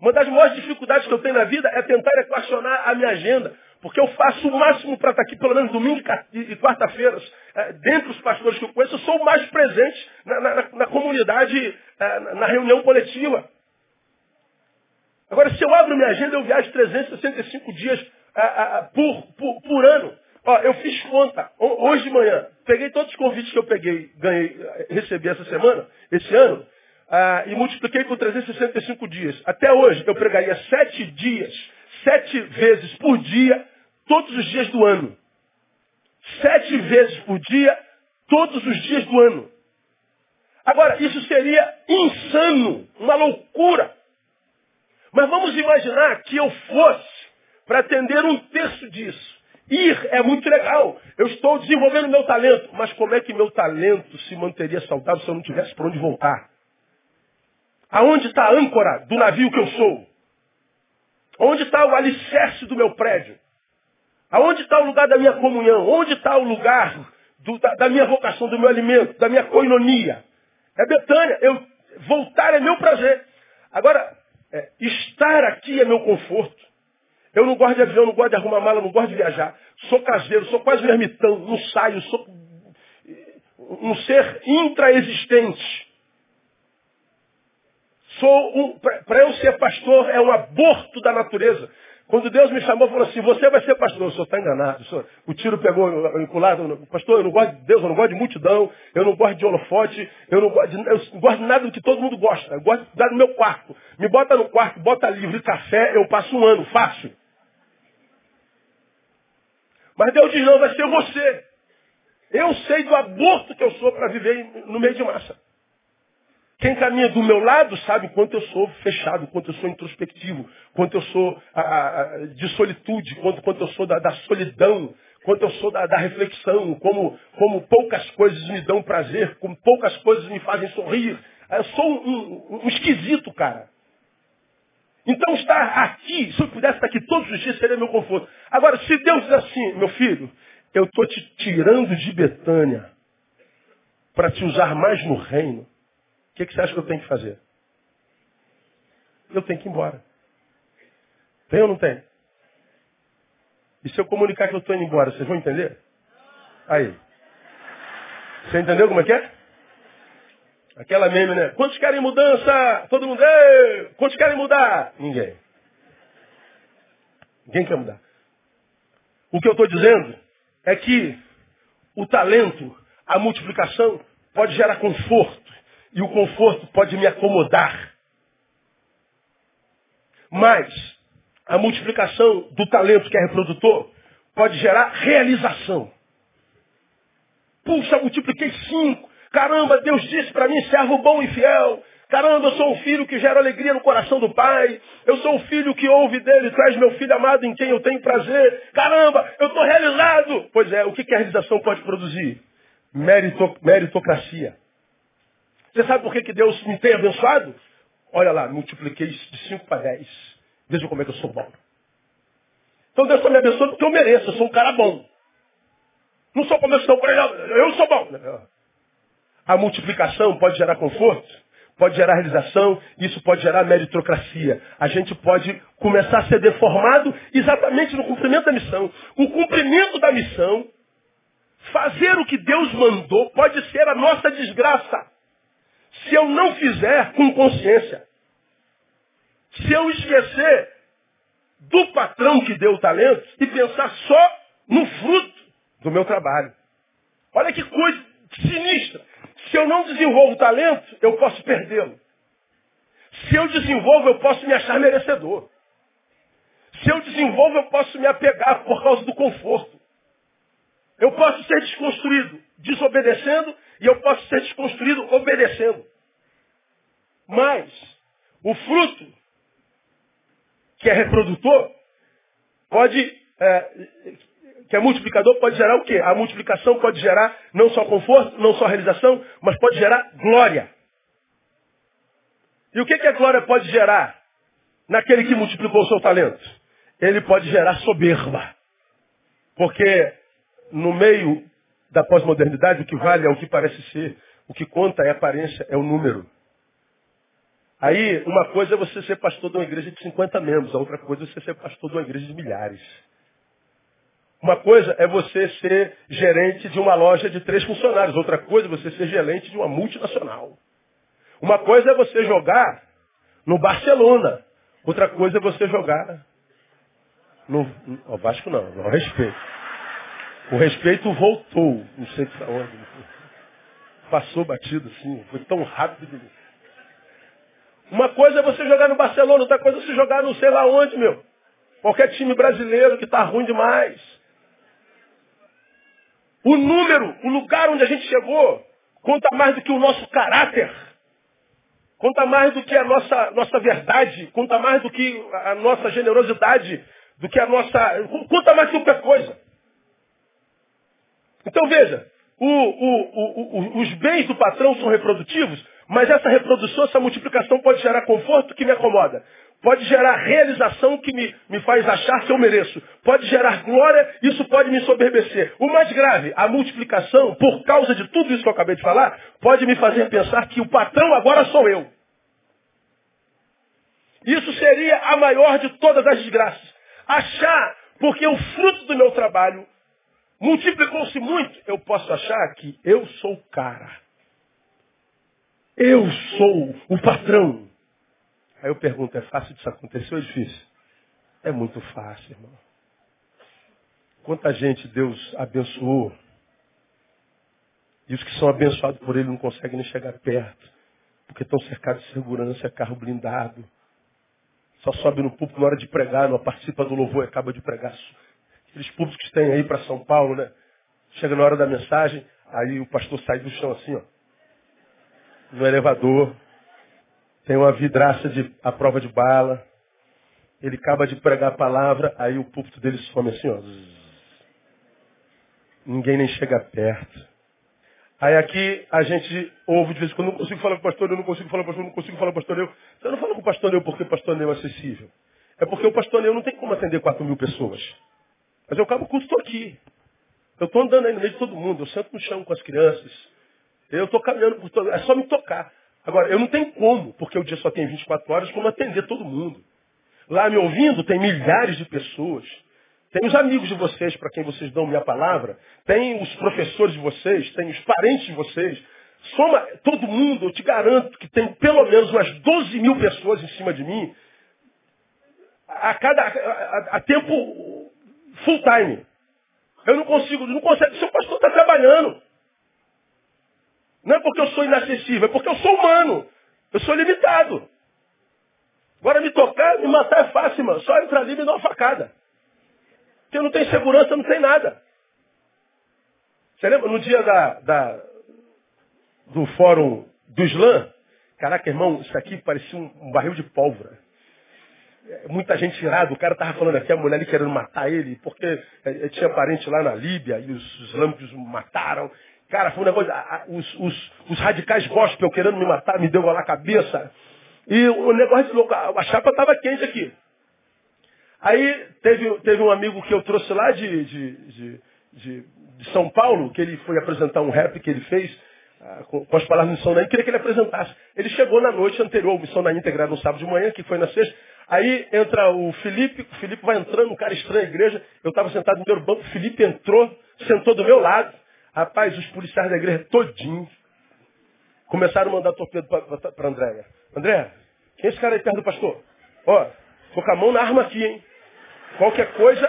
Uma das maiores dificuldades que eu tenho na vida é tentar equacionar a minha agenda. Porque eu faço o máximo para estar aqui, pelo menos domingo e quarta-feiras. É, dentre os pastores que eu conheço, eu sou o mais presente na, na, na comunidade, é, na reunião coletiva. Agora, se eu abro minha agenda, eu viajo 365 dias é, por, por, por ano. Ó, eu fiz conta, hoje de manhã, peguei todos os convites que eu peguei, ganhei, recebi essa semana, esse ano, ah, e multipliquei por 365 dias. Até hoje eu pregaria sete dias, sete vezes por dia, todos os dias do ano. Sete vezes por dia, todos os dias do ano. Agora, isso seria insano, uma loucura. Mas vamos imaginar que eu fosse para atender um terço disso. Ir é muito legal. Eu estou desenvolvendo meu talento. Mas como é que meu talento se manteria saudável se eu não tivesse para onde voltar? Aonde está a âncora do navio que eu sou? Onde está o alicerce do meu prédio? Aonde está o lugar da minha comunhão? Onde está o lugar do, da, da, minha vocação, do meu alimento, da minha coinonia? É Betânia. Eu, voltar é meu prazer. Agora, é, estar aqui é meu conforto. Eu não gosto de avião, não gosto de arrumar mala, não gosto de viajar. Sou caseiro, sou quase um ermitão, não saio, sou um ser intraexistente. Sou um, para eu ser pastor é um aborto da natureza. Quando Deus me chamou, falou assim, você vai ser pastor. O senhor está enganado. Senhor, o tiro pegou enculado. Pastor, eu não gosto de Deus, eu não gosto de multidão, eu não gosto de holofote, eu não gosto de, eu gosto de nada do que todo mundo gosta. Eu gosto de dar no meu quarto. Me bota no quarto, bota livro e café, eu passo um ano, fácil. Mas Deus diz, não, vai ser você. Eu sei do aborto que eu sou para viver no meio de massa. Quem caminha do meu lado sabe quanto eu sou fechado, quanto eu sou introspectivo, quanto eu sou de solitude, quanto, quanto eu sou da, da solidão, quanto eu sou da, da, reflexão, como, como poucas coisas me dão prazer, como poucas coisas me fazem sorrir. Eu sou um, um, um esquisito, cara. Então estar aqui, se eu pudesse estar aqui todos os dias, seria meu conforto. Agora, se Deus diz assim, meu filho, eu estou te tirando de Betânia para te usar mais no reino, o que, que você acha que eu tenho que fazer? Eu tenho que ir embora. Tem ou não tem? E se eu comunicar que eu estou indo embora, vocês vão entender? Aí. Você entendeu como é que é? Aquela meme, né? Quantos querem mudança? Todo mundo, Ei! quantos querem mudar? Ninguém. Ninguém quer mudar. O que eu estou dizendo é que o talento, a multiplicação, pode gerar conforto. E o conforto pode me acomodar. Mas a multiplicação do talento que é reprodutor pode gerar realização. Puxa, multipliquei cinco. Caramba, Deus disse para mim, servo bom e fiel. Caramba, eu sou um filho que gera alegria no coração do pai. Eu sou um filho que ouve dele, traz meu filho amado em quem eu tenho prazer. Caramba, eu estou realizado. Pois é, o que, que a realização pode produzir? Merito, meritocracia. Você sabe por que, que Deus me tem abençoado? Olha lá, multipliquei de 5 para 10. Veja como é que eu sou bom. Então Deus está me abençoando porque eu mereço, eu sou um cara bom. Não sou como eu sou, eu sou bom. A multiplicação pode gerar conforto, pode gerar realização, isso pode gerar meritocracia. A gente pode começar a ser deformado exatamente no cumprimento da missão. O cumprimento da missão Fazer o que Deus mandou pode ser a nossa desgraça. Se eu não fizer com consciência. Se eu esquecer do patrão que deu o talento e pensar só no fruto do meu trabalho. Olha que coisa sinistra. Se eu não desenvolvo talento, eu posso perdê-lo. Se eu desenvolvo, eu posso me achar merecedor. Se eu desenvolvo, eu posso me apegar por causa do conforto. Eu posso ser desconstruído desobedecendo e eu posso ser desconstruído obedecendo. Mas o fruto, que é reprodutor, pode, é, que é multiplicador, pode gerar o quê? A multiplicação pode gerar não só conforto, não só realização, mas pode gerar glória. E o que, que a glória pode gerar naquele que multiplicou o seu talento? Ele pode gerar soberba. Porque no meio da pós-modernidade, o que vale é o que parece ser. O que conta é a aparência, é o número. Aí, uma coisa é você ser pastor de uma igreja de 50 membros, a outra coisa é você ser pastor de uma igreja de milhares. Uma coisa é você ser gerente de uma loja de três funcionários, outra coisa é você ser gerente de uma multinacional. Uma coisa é você jogar no Barcelona, outra coisa é você jogar no. O Vasco não, não respeito. O respeito voltou, não sei para onde. Passou batido assim, foi tão rápido. Uma coisa é você jogar no Barcelona, outra coisa é você jogar no sei lá onde, meu. Qualquer time brasileiro que está ruim demais. O número, o lugar onde a gente chegou, conta mais do que o nosso caráter. Conta mais do que a nossa, nossa verdade. Conta mais do que a nossa generosidade. Do que a nossa. Conta mais que qualquer coisa. Então veja, o, o, o, os bens do patrão são reprodutivos, mas essa reprodução, essa multiplicação pode gerar conforto que me acomoda. Pode gerar realização que me, me faz achar que eu mereço. Pode gerar glória, isso pode me soberbecer. O mais grave, a multiplicação, por causa de tudo isso que eu acabei de falar, pode me fazer pensar que o patrão agora sou eu. Isso seria a maior de todas as desgraças. Achar, porque o fruto do meu trabalho multiplicou-se muito, eu posso achar que eu sou o cara. Eu sou o patrão. Aí eu pergunto, é fácil disso acontecer ou é difícil? É muito fácil, irmão. Quanta gente Deus abençoou. E os que são abençoados por Ele não conseguem nem chegar perto. Porque estão cercados de segurança, carro blindado. Só sobe no púlpito na hora de pregar, não participa do louvor e acaba de pregar. Aqueles públicos que tem aí para São Paulo, né? Chega na hora da mensagem, aí o pastor sai do chão assim, ó no elevador, tem uma vidraça de a prova de bala, ele acaba de pregar a palavra, aí o púlpito dele some assim, ó. Ninguém nem chega perto. Aí aqui a gente ouve de vez em quando, não consigo falar com o pastor, eu não consigo falar com o pastor, eu não consigo falar com o pastor eu. Eu não falo com o pastor eu porque o pastor eu é acessível. É porque o pastor eu não tem como atender 4 mil pessoas. Mas eu acabo com estou aqui. Eu estou andando aí no meio de todo mundo, eu sento no chão com as crianças, eu estou caminhando por todo. É só me tocar. Agora, eu não tenho como, porque o dia só tem 24 horas, como atender todo mundo. Lá me ouvindo, tem milhares de pessoas. Tem os amigos de vocês, para quem vocês dão minha palavra. Tem os professores de vocês, tem os parentes de vocês. Soma todo mundo, eu te garanto que tem pelo menos umas 12 mil pessoas em cima de mim. A cada a, a, a tempo full time. Eu não consigo, não consigo. Seu pastor está trabalhando. Não é porque eu sou inacessível, é porque eu sou humano. Eu sou limitado. Agora me tocar, me matar é fácil, mano. Só entrar ali e me dar uma facada. Porque não tem segurança, não tem nada. Você lembra no dia da, da do fórum do Islã? Caraca, irmão, isso aqui parecia um, um barril de pólvora. É, muita gente irada, o cara estava falando aqui, a mulher ali querendo matar ele, porque é, tinha parente lá na Líbia e os islâmicos mataram. Cara, foi um negócio. Os, os, os radicais gospel querendo me matar, me deu na cabeça. E o negócio de louco, a chapa estava quente aqui. Aí teve, teve um amigo que eu trouxe lá de, de, de, de, de São Paulo, que ele foi apresentar um rap que ele fez ah, com, com, as palavras de Missão na queria que ele apresentasse. Ele chegou na noite anterior, a Missão na integrada no sábado de manhã, que foi na sexta. Aí entra o Felipe, o Felipe vai entrando, um cara estranho à igreja. Eu estava sentado no primeiro banco, o Felipe entrou, sentou do meu lado. Rapaz, os policiais da igreja todinho começaram a mandar torpedo para Andréia. André, quem é esse cara aí perto do pastor? Ó, tô com a mão na arma aqui, hein? Qualquer coisa.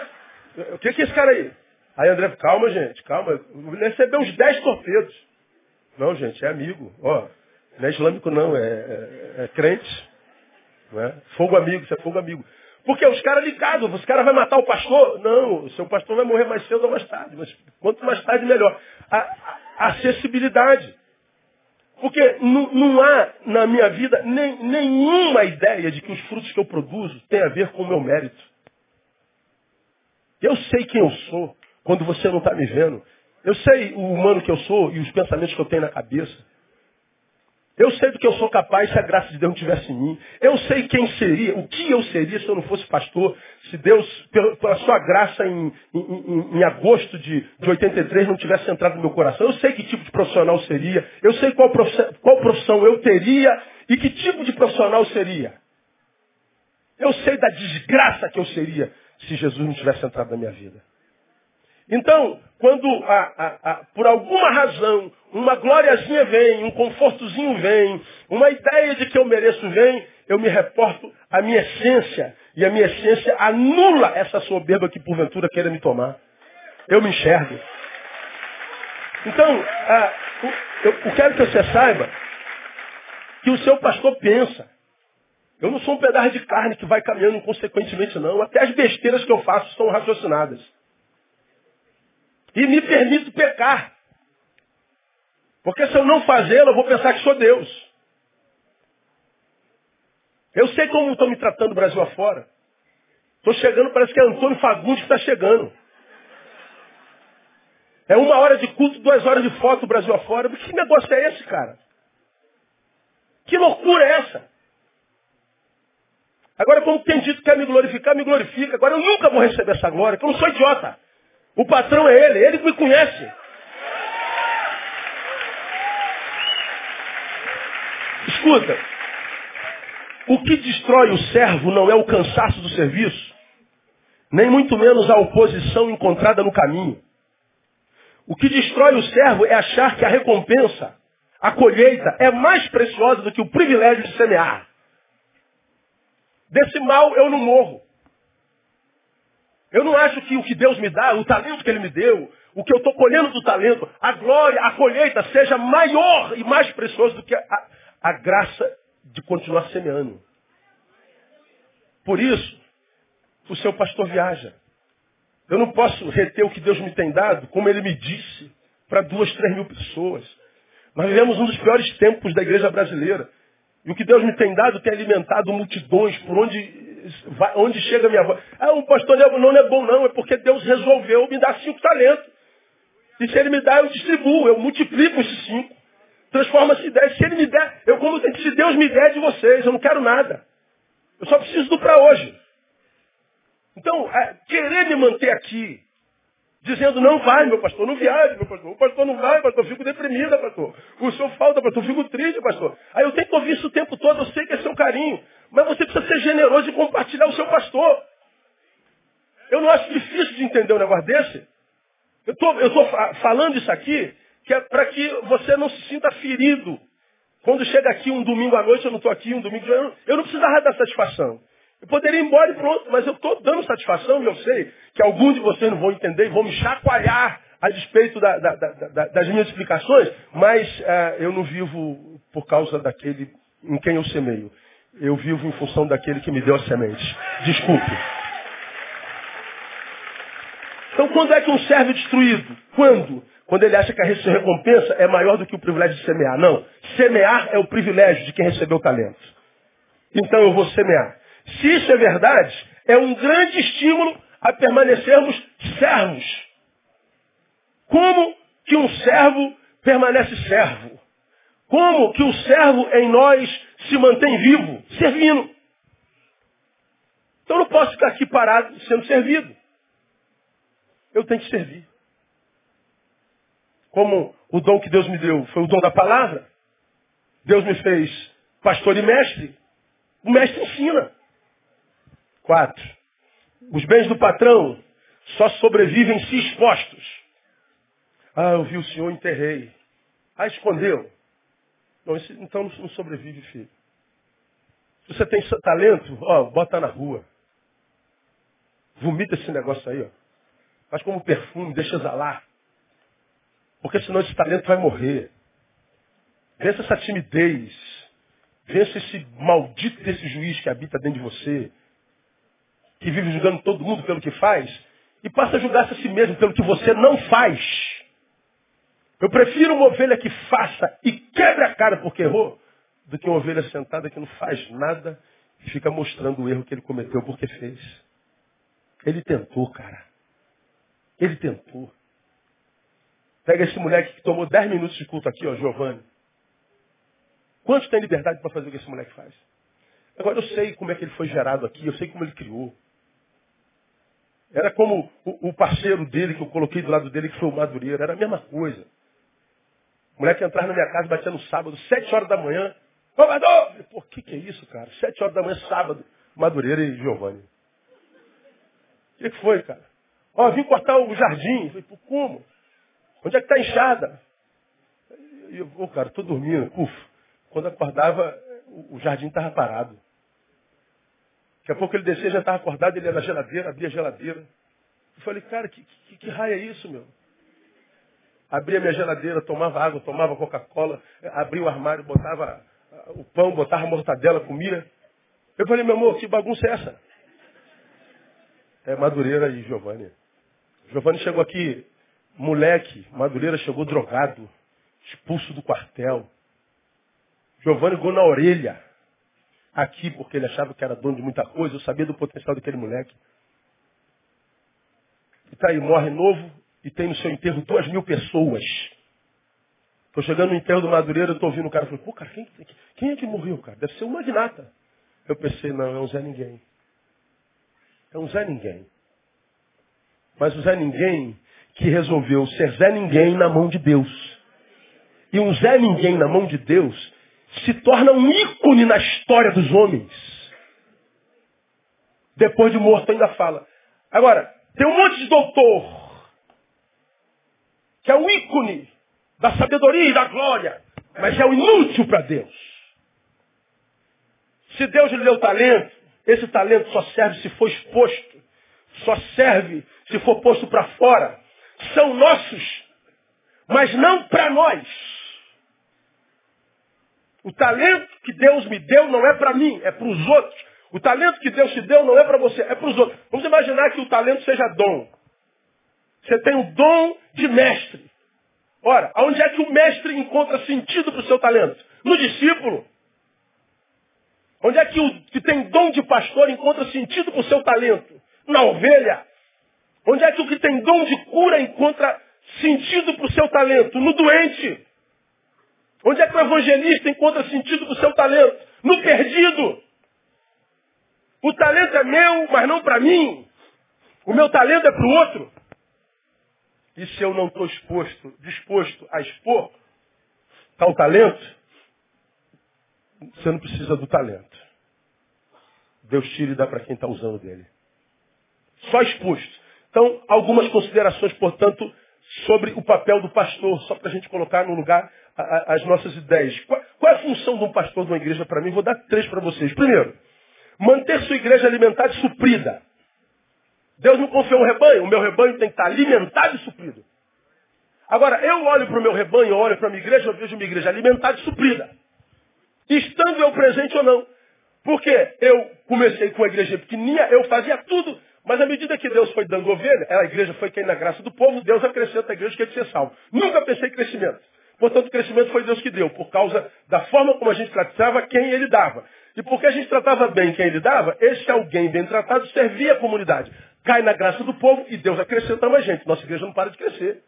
O que é esse cara aí? Aí André, calma, gente, calma. Recebeu uns 10 torpedos. Não, gente, é amigo. Ó, não é islâmico não, é, é, é crente. Não é? Fogo amigo, isso é fogo amigo. Porque os caras ligados, os caras vão matar o pastor? Não, o seu pastor vai morrer mais cedo ou mais tarde. Mas quanto mais tarde, melhor. A, a acessibilidade. Porque não, há na minha vida nem, nenhuma ideia de que os frutos que eu produzo têm a ver com o meu mérito. Eu sei quem eu sou quando você não está me vendo. Eu sei o humano que eu sou e os pensamentos que eu tenho na cabeça. Eu sei do que eu sou capaz se a graça de Deus não estivesse em mim. Eu sei quem seria, o que eu seria se eu não fosse pastor, se Deus, pela sua graça em, em, em, agosto de, de 83, não tivesse entrado no meu coração. Eu sei que tipo de profissional seria. Eu sei qual profissão, qual profissão eu teria e que tipo de profissional seria. Eu sei da desgraça que eu seria se Jesus não tivesse entrado na minha vida. Então, quando a, a, a, por alguma razão uma glóriazinha vem, um confortozinho vem, uma ideia de que eu mereço vem, eu me reporto à minha essência. E a minha essência anula essa soberba que porventura queira me tomar. Eu me enxergo. Então, eu, eu quero que você saiba que o seu pastor pensa. Eu não sou um pedaço de carne que vai caminhando consequentemente, não. Até as besteiras que eu faço são raciocinadas. E me permito pecar. Porque se eu não fazê-lo, eu vou pensar que sou Deus. Eu sei como estão me tratando o Brasil afora. Estou chegando, parece que é Antônio Fagundes que está chegando. É uma hora de culto, duas horas de foto do Brasil afora. Que negócio é esse, cara? Que loucura é essa? Agora, como tem dito que quer me glorificar, me glorifica. Agora eu nunca vou receber essa glória, porque eu não sou idiota. O patrão é ele, ele que me conhece. Escuta, o que destrói o servo não é o cansaço do serviço, nem muito menos a oposição encontrada no caminho. O que destrói o servo é achar que a recompensa, a colheita, é mais preciosa do que o privilégio de semear. Desse mal eu não morro. Eu não acho que o que Deus me dá, o talento que Ele me deu, o que eu estou colhendo do talento, a glória, a colheita seja maior e mais precioso do que a, a graça de continuar semeando. Por isso, o seu pastor viaja. Eu não posso reter o que Deus me tem dado, como ele me disse, para duas, três mil pessoas. Nós vivemos um dos piores tempos da igreja brasileira. E o que Deus me tem dado tem alimentado multidões por onde vai, onde chega a minha voz. Ah, um pastor não é bom não, é porque Deus resolveu me dar cinco talentos. E se ele me dá, eu distribuo, eu multiplico esses cinco. Transforma-se em dez. Se ele me der, eu como se Deus me der de vocês, eu não quero nada. Eu só preciso do para hoje. Então, é, querer me manter aqui, dizendo, não vai, meu pastor, não viaje, meu pastor. O pastor não vai, pastor, eu fico deprimida, pastor. O senhor falta, pastor, eu fico triste, pastor. Aí eu tenho que ouvir isso o tempo todo, eu sei que é seu carinho. Mas você precisa ser generoso e compartilhar o seu pastor. Eu não acho difícil de entender um negócio desse. Eu estou falando isso aqui que é para que você não se sinta ferido. Quando chega aqui um domingo à noite, eu não estou aqui, um domingo, eu não, eu não precisava dar satisfação. Eu poderia ir embora e pronto, mas eu estou dando satisfação e eu sei que alguns de vocês não vão entender e vão me chacoalhar a despeito da, da, da, das minhas explicações, mas uh, eu não vivo por causa daquele em quem eu semeio. Eu vivo em função daquele que me deu a semente. Desculpe. Então quando é que um servo é destruído? Quando? Quando ele acha que a recompensa é maior do que o privilégio de semear. Não. Semear é o privilégio de quem recebeu o talento. Então eu vou semear. Se isso é verdade, é um grande estímulo a permanecermos servos. Como que um servo permanece servo? Como que o servo em nós se mantém vivo? Servindo. Então eu não posso ficar aqui parado sendo servido. Eu tenho que servir. Como o dom que Deus me deu foi o dom da palavra, Deus me fez pastor e mestre. O mestre ensina. Quatro. Os bens do patrão só sobrevivem se expostos. Ah, eu vi o senhor, enterrei. Ah, escondeu. Não, então não sobrevive, filho. Se você tem talento, ó, bota na rua. Vomita esse negócio aí, ó. Faz como perfume, deixa exalar. Porque senão esse talento vai morrer. Vença essa timidez. Vença esse maldito desse juiz que habita dentro de você. Que vive julgando todo mundo pelo que faz. E passa a julgar-se a si mesmo pelo que você não faz. Eu prefiro uma ovelha que faça e quebre a cara porque errou, do que uma ovelha sentada que não faz nada e fica mostrando o erro que ele cometeu porque fez. Ele tentou, cara. Ele tentou. Pega esse moleque que tomou 10 minutos de culto aqui, ó, Giovanni. Quantos tem liberdade para fazer o que esse moleque faz? Agora eu sei como é que ele foi gerado aqui, eu sei como ele criou. Era como o, o parceiro dele que eu coloquei do lado dele, que foi o Madureira, era a mesma coisa. O moleque entrar na minha casa, batia no sábado, sete horas da manhã. Governador! Pô, o que, que é isso, cara? Sete horas da manhã, sábado. Madureira e Giovanni. O que, que foi, cara? Ó, vim cortar o jardim. Falei, pô, como? Onde é que a enxada? E eu, ô, cara, tô dormindo. Uf. Quando acordava, o jardim estava parado. Daqui a pouco ele descia, já estava acordado, ele ia na geladeira, abria a geladeira. Eu falei, cara, que, que, que raio é isso, meu? Abria minha geladeira, tomava água, tomava Coca-Cola, abria o armário, botava o pão, botava mortadela, comia. Eu falei, meu amor, que bagunça é essa? É Madureira e Giovanni. Giovanni chegou aqui, moleque, Madureira chegou drogado, expulso do quartel. Giovanni gol na orelha. Aqui, porque ele achava que era dono de muita coisa, eu sabia do potencial daquele moleque. E tá aí, morre novo e tem no seu enterro duas mil pessoas. Estou chegando no enterro do Madureira, estou ouvindo o cara falando, pô, cara, quem, quem é que morreu, cara? Deve ser um magnata. Eu pensei, não, é um Zé Ninguém. É um Zé Ninguém. Mas o Zé Ninguém que resolveu ser Zé Ninguém na mão de Deus. E um Zé Ninguém na mão de Deus se torna um ícone na história dos homens. Depois de morto ainda fala. Agora, tem um monte de doutor que é um ícone da sabedoria e da glória, mas é o inútil para Deus. Se Deus lhe deu talento, esse talento só serve se for exposto, só serve se for posto para fora. São nossos, mas não para nós. O talento que Deus me deu não é para mim, é para os outros. O talento que Deus te deu não é para você, é para os outros. Vamos imaginar que o talento seja dom. Você tem o dom de mestre. Ora, aonde é que o mestre encontra sentido para o seu talento? No discípulo. Onde é que o que tem dom de pastor encontra sentido para o seu talento? Na ovelha. Onde é que o que tem dom de cura encontra sentido para o seu talento? No doente. Onde é que o evangelista encontra sentido para o seu talento? No perdido. O talento é meu, mas não para mim. O meu talento é para o outro. E se eu não estou exposto, disposto a expor tal talento, você não precisa do talento. Deus tira e dá para quem está usando dele. Só exposto. Então, algumas considerações, portanto, sobre o papel do pastor, só para a gente colocar no lugar a, a, as nossas ideias. Qual, qual, é a função de um pastor de uma igreja para mim? Vou dar três para vocês. Primeiro, manter sua igreja alimentada e suprida. Deus me confiou um rebanho, o meu rebanho tem que estar alimentado e suprido. Agora, eu olho para o meu rebanho, olho para a minha igreja, eu vejo minha igreja alimentada e suprida. Estando eu presente ou não. Porque eu comecei com a igreja pequenininha, eu fazia tudo, mas à medida que Deus foi dando ovelha, a igreja foi caindo na graça do povo, Deus acrescenta a igreja que é de ser salvo. Nunca pensei em crescimento. Portanto, o crescimento foi Deus que deu, por causa da forma como a gente tratava quem ele dava. E porque a gente tratava bem quem ele dava, esse alguém bem tratado servia a comunidade cai na graça do povo e Deus acrescenta mais gente. Nossa igreja não para de crescer.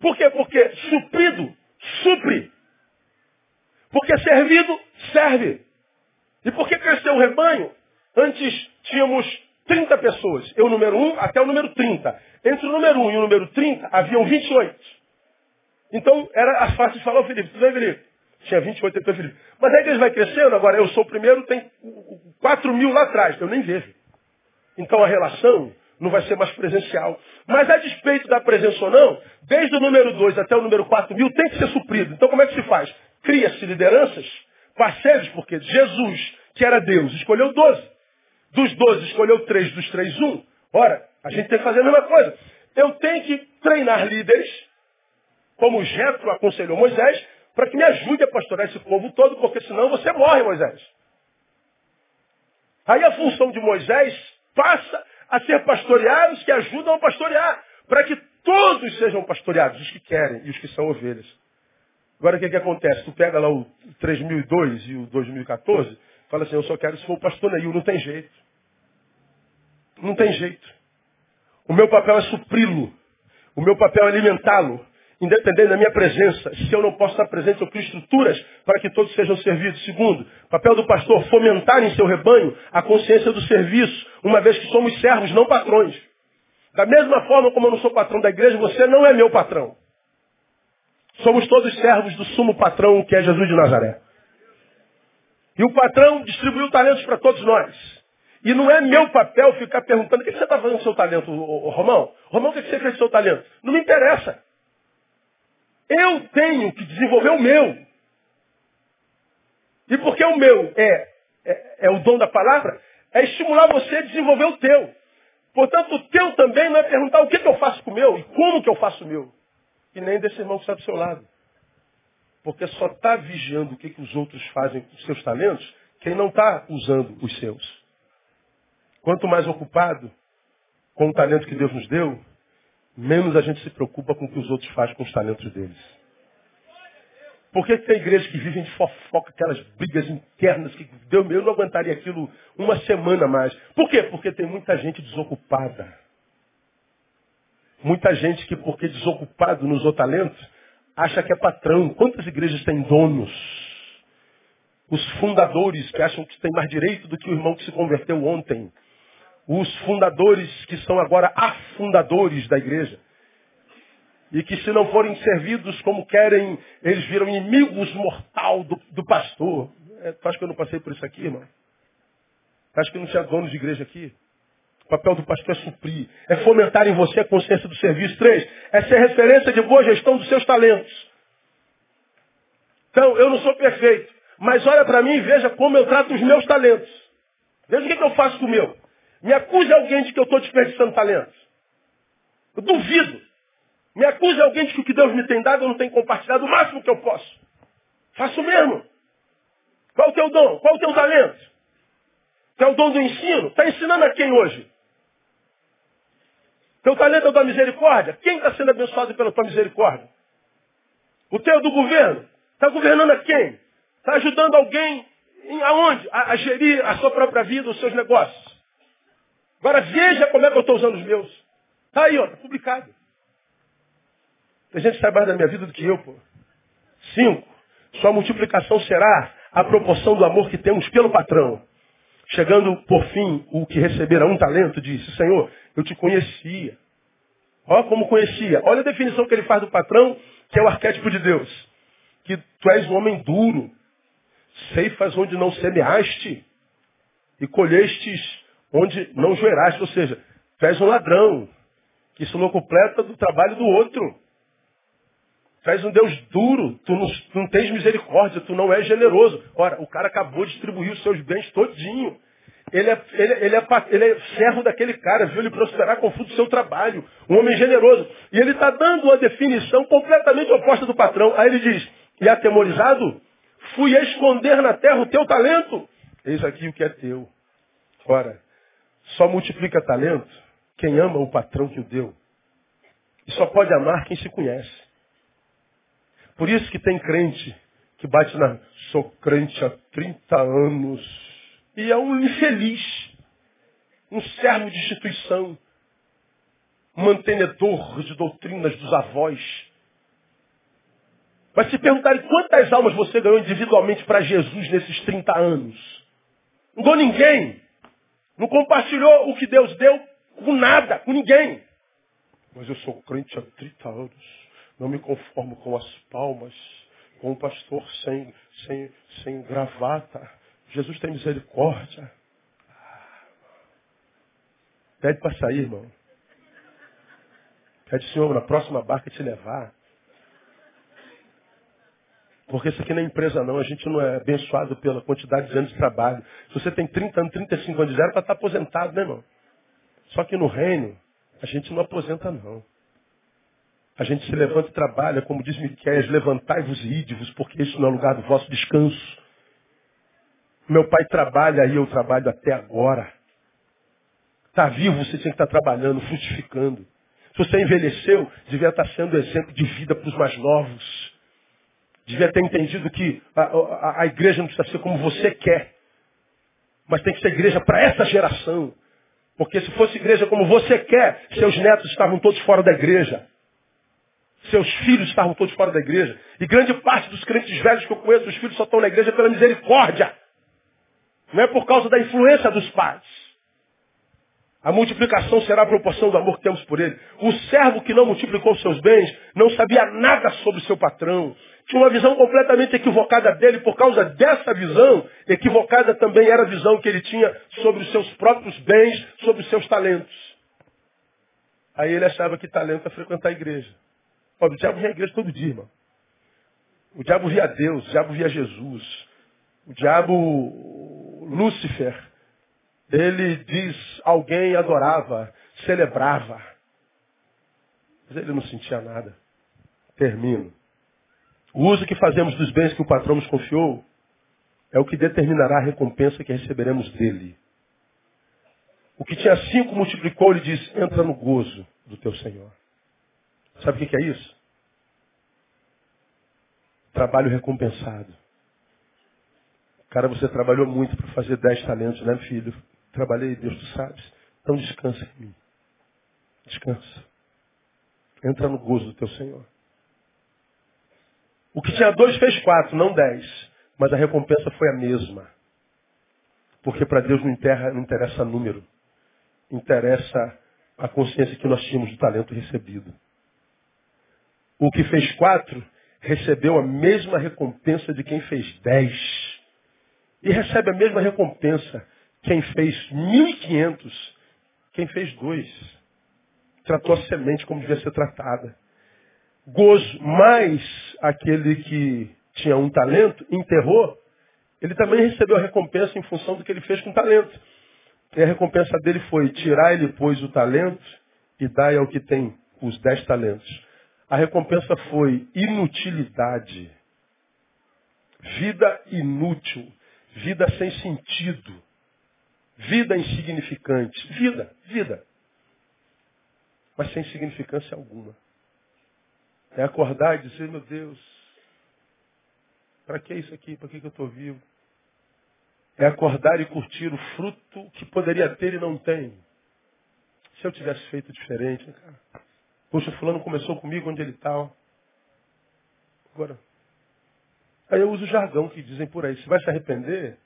Por quê? Porque suprido, supre. Porque servido, serve. E por que cresceu o rebanho? Antes tínhamos 30 pessoas. Eu, número 1, até o número 30. Entre o número 1 e o número 30, haviam 28. Então, era as fáceis de falar, Felipe, tudo bem, Felipe? Tinha 28, então, Felipe. Mas a igreja vai crescendo, agora eu sou o primeiro, tem 4 mil lá atrás. Eu nem vejo. Então a relação não vai ser mais presencial. Mas a despeito da presença ou não, desde o número 2 até o número 4 mil tem que ser suprido. Então como é que se faz? Cria-se lideranças, parceiros, porque Jesus, que era Deus, escolheu 12. Dos 12 escolheu 3, dos 3, 1. Ora, a gente tem que fazer a mesma coisa. Eu tenho que treinar líderes, como Jetro aconselhou Moisés, para que me ajude a pastorear esse povo todo, porque senão você morre, Moisés. Aí a função de Moisés passa a ser pastorear os que ajudam a pastorear, para que todos sejam pastoreados, os que querem e os que são ovelhas. Agora o que, que acontece? Tu pega lá o 3002 e o 2014, fala assim, eu só quero se for o pastor Neil, não tem jeito. Não tem jeito. O meu papel é supri-lo. O meu papel é alimentá-lo independente da minha presença. Se eu não posso estar presente, eu crio estruturas para que todos sejam servidos. Segundo, papel do pastor, fomentar em seu rebanho a consciência do serviço, uma vez que somos servos, não patrões. Da mesma forma como eu não sou patrão da igreja, você não é meu patrão. Somos todos servos do sumo patrão, que é Jesus de Nazaré. E o patrão distribuiu talentos para todos nós. E não é meu papel ficar perguntando, o que você está fazendo com seu talento, Romão? Romão, o que você fez com seu talento? Não me interessa. Eu tenho que desenvolver o meu. E porque o meu é, é, é o dom da palavra, é estimular você a desenvolver o teu. Portanto, o teu também não é perguntar o que, que eu faço com o meu e como que eu faço o meu. E nem desse irmão que está do seu lado. Porque só está vigiando o que, que os outros fazem com os seus talentos quem não está usando os seus. Quanto mais ocupado com o talento que Deus nos deu, menos a gente se preocupa com o que os outros fazem com os talentos deles. Por que tem igrejas que vivem de fofoca, aquelas brigas internas que Deus meu não aguentaria aquilo uma semana mais? Por quê? Porque tem muita gente desocupada. Muita gente que, porque desocupado nos outros talentos, acha que é patrão. Quantas igrejas têm donos? Os fundadores que acham que têm mais direito do que o irmão que se converteu ontem os fundadores que são agora afundadores da igreja. E que se não forem servidos como querem, eles viram inimigos mortal do, do pastor. É, tu acha que eu não passei por isso aqui, irmão? Tu acha que não tinha dono de igreja aqui? O papel do pastor é suprir, é fomentar em você a consciência do serviço. Três, é ser referência de boa gestão dos seus talentos. Então, eu não sou perfeito, mas olha para mim e veja como eu trato os meus talentos. Veja o que, que eu faço com o meu. Me acuse alguém de que eu estou desperdiçando talentos. Eu duvido. Me acuse alguém de que o que Deus me tem dado eu não tenho compartilhado o máximo que eu posso. Faço mesmo. Qual o teu dom? Qual o teu talento? Teu dom do ensino? Está ensinando a quem hoje? Teu talento é da misericórdia? Quem está sendo abençoado pela tua misericórdia? O teu é do governo? Está governando a quem? Está ajudando alguém em aonde? A, a gerir a sua própria vida, os seus negócios. Agora veja como é que eu estou usando os meus. Está aí, ó, está publicado. Tem gente que sabe mais da minha vida do que eu, pô. Cinco. Sua multiplicação será a proporção do amor que temos pelo patrão. Chegando, por fim, o que recebera um talento, disse, Senhor, eu te conhecia. Olha como conhecia. Olha a definição que ele faz do patrão, que é o arquétipo de Deus. Que tu és um homem duro, ceifas onde não semeaste, e colhestes onde não joeraste, ou seja, és um ladrão, que isso não completa do trabalho do outro. És um Deus duro, tu não, tu não tens misericórdia, tu não és generoso. Ora, o cara acabou de distribuir os seus bens todinho. Ele é, ele, ele, é, ele é servo daquele cara, viu ele prosperar com o fruto do seu trabalho. Um homem generoso. E ele está dando uma definição completamente oposta do patrão. Aí ele diz, e atemorizado, fui esconder na terra o teu talento. Eis aqui o que é teu. Ora, só multiplica talento quem ama o patrão que o deu. E só pode amar quem se conhece. Por isso que tem crente que bate na. Sou crente há 30 anos. E é um infeliz. Um servo de instituição. Mantenedor de doutrinas dos avós. Mas se perguntarem quantas almas você ganhou individualmente para Jesus nesses 30 anos. Não dou ninguém. Não compartilhou o que Deus deu com nada, com ninguém. Mas eu sou crente há 30 anos. Não me conformo com as palmas, com o pastor sem, sem, sem gravata. Jesus tem misericórdia. Pede para sair, irmão. Pede, Senhor, na próxima barca te levar. Porque isso aqui não é empresa não, a gente não é abençoado pela quantidade de anos de trabalho. Se você tem 30 anos, 35 anos de zero, para estar aposentado, né, irmão? Só que no reino, a gente não aposenta não. A gente se levanta e trabalha, como diz Miquel, levantai-vos e ide-vos, porque isso não é lugar do vosso descanso. Meu pai trabalha e eu trabalho até agora. Está vivo, você tinha que estar trabalhando, frutificando. Se você envelheceu, devia estar sendo exemplo de vida para os mais novos. Devia ter entendido que a, a, a igreja não precisa ser como você quer. Mas tem que ser igreja para essa geração. Porque se fosse igreja como você quer, seus netos estavam todos fora da igreja. Seus filhos estavam todos fora da igreja. E grande parte dos crentes velhos que eu conheço, os filhos só estão na igreja pela misericórdia. Não é por causa da influência dos pais. A multiplicação será a proporção do amor que temos por ele. O servo que não multiplicou seus bens não sabia nada sobre seu patrão. Tinha uma visão completamente equivocada dele. Por causa dessa visão, equivocada também era a visão que ele tinha sobre os seus próprios bens, sobre os seus talentos. Aí ele achava que talento é frequentar a igreja. o diabo via a igreja todo dia, irmão. O diabo via Deus, o diabo via Jesus. O diabo, Lúcifer, ele diz, alguém adorava, celebrava. Mas ele não sentia nada. Termino. O uso que fazemos dos bens que o patrão nos confiou é o que determinará a recompensa que receberemos dele. O que tinha cinco multiplicou, ele diz, entra no gozo do teu Senhor. Sabe o que é isso? Trabalho recompensado. Cara, você trabalhou muito para fazer dez talentos, né, filho? Trabalhei, Deus, tu sabes. Então descansa em mim. Descansa. Entra no gozo do teu Senhor. O que tinha dois fez quatro, não dez. Mas a recompensa foi a mesma. Porque para Deus não, interessa, não interessa número. Interessa a consciência que nós tínhamos do talento recebido. O que fez quatro recebeu a mesma recompensa de quem fez dez. E recebe a mesma recompensa quem fez 1.500, quem fez dois. Tratou a semente como devia ser tratada. Gozo, mais aquele que tinha um talento, enterrou, ele também recebeu a recompensa em função do que ele fez com o talento. E a recompensa dele foi tirar ele, pois, o talento e dar ao que tem os dez talentos. A recompensa foi inutilidade. Vida inútil. Vida sem sentido. Vida insignificante. Vida, vida. Mas sem significância alguma. É acordar e dizer, meu Deus, para que isso aqui? Para que, que eu estou vivo? É acordar e curtir o fruto que poderia ter e não tem. Se eu tivesse feito diferente, cara. Poxa, fulano começou comigo onde ele está. Agora. Aí eu uso o jargão que dizem por aí. Se vai se arrepender,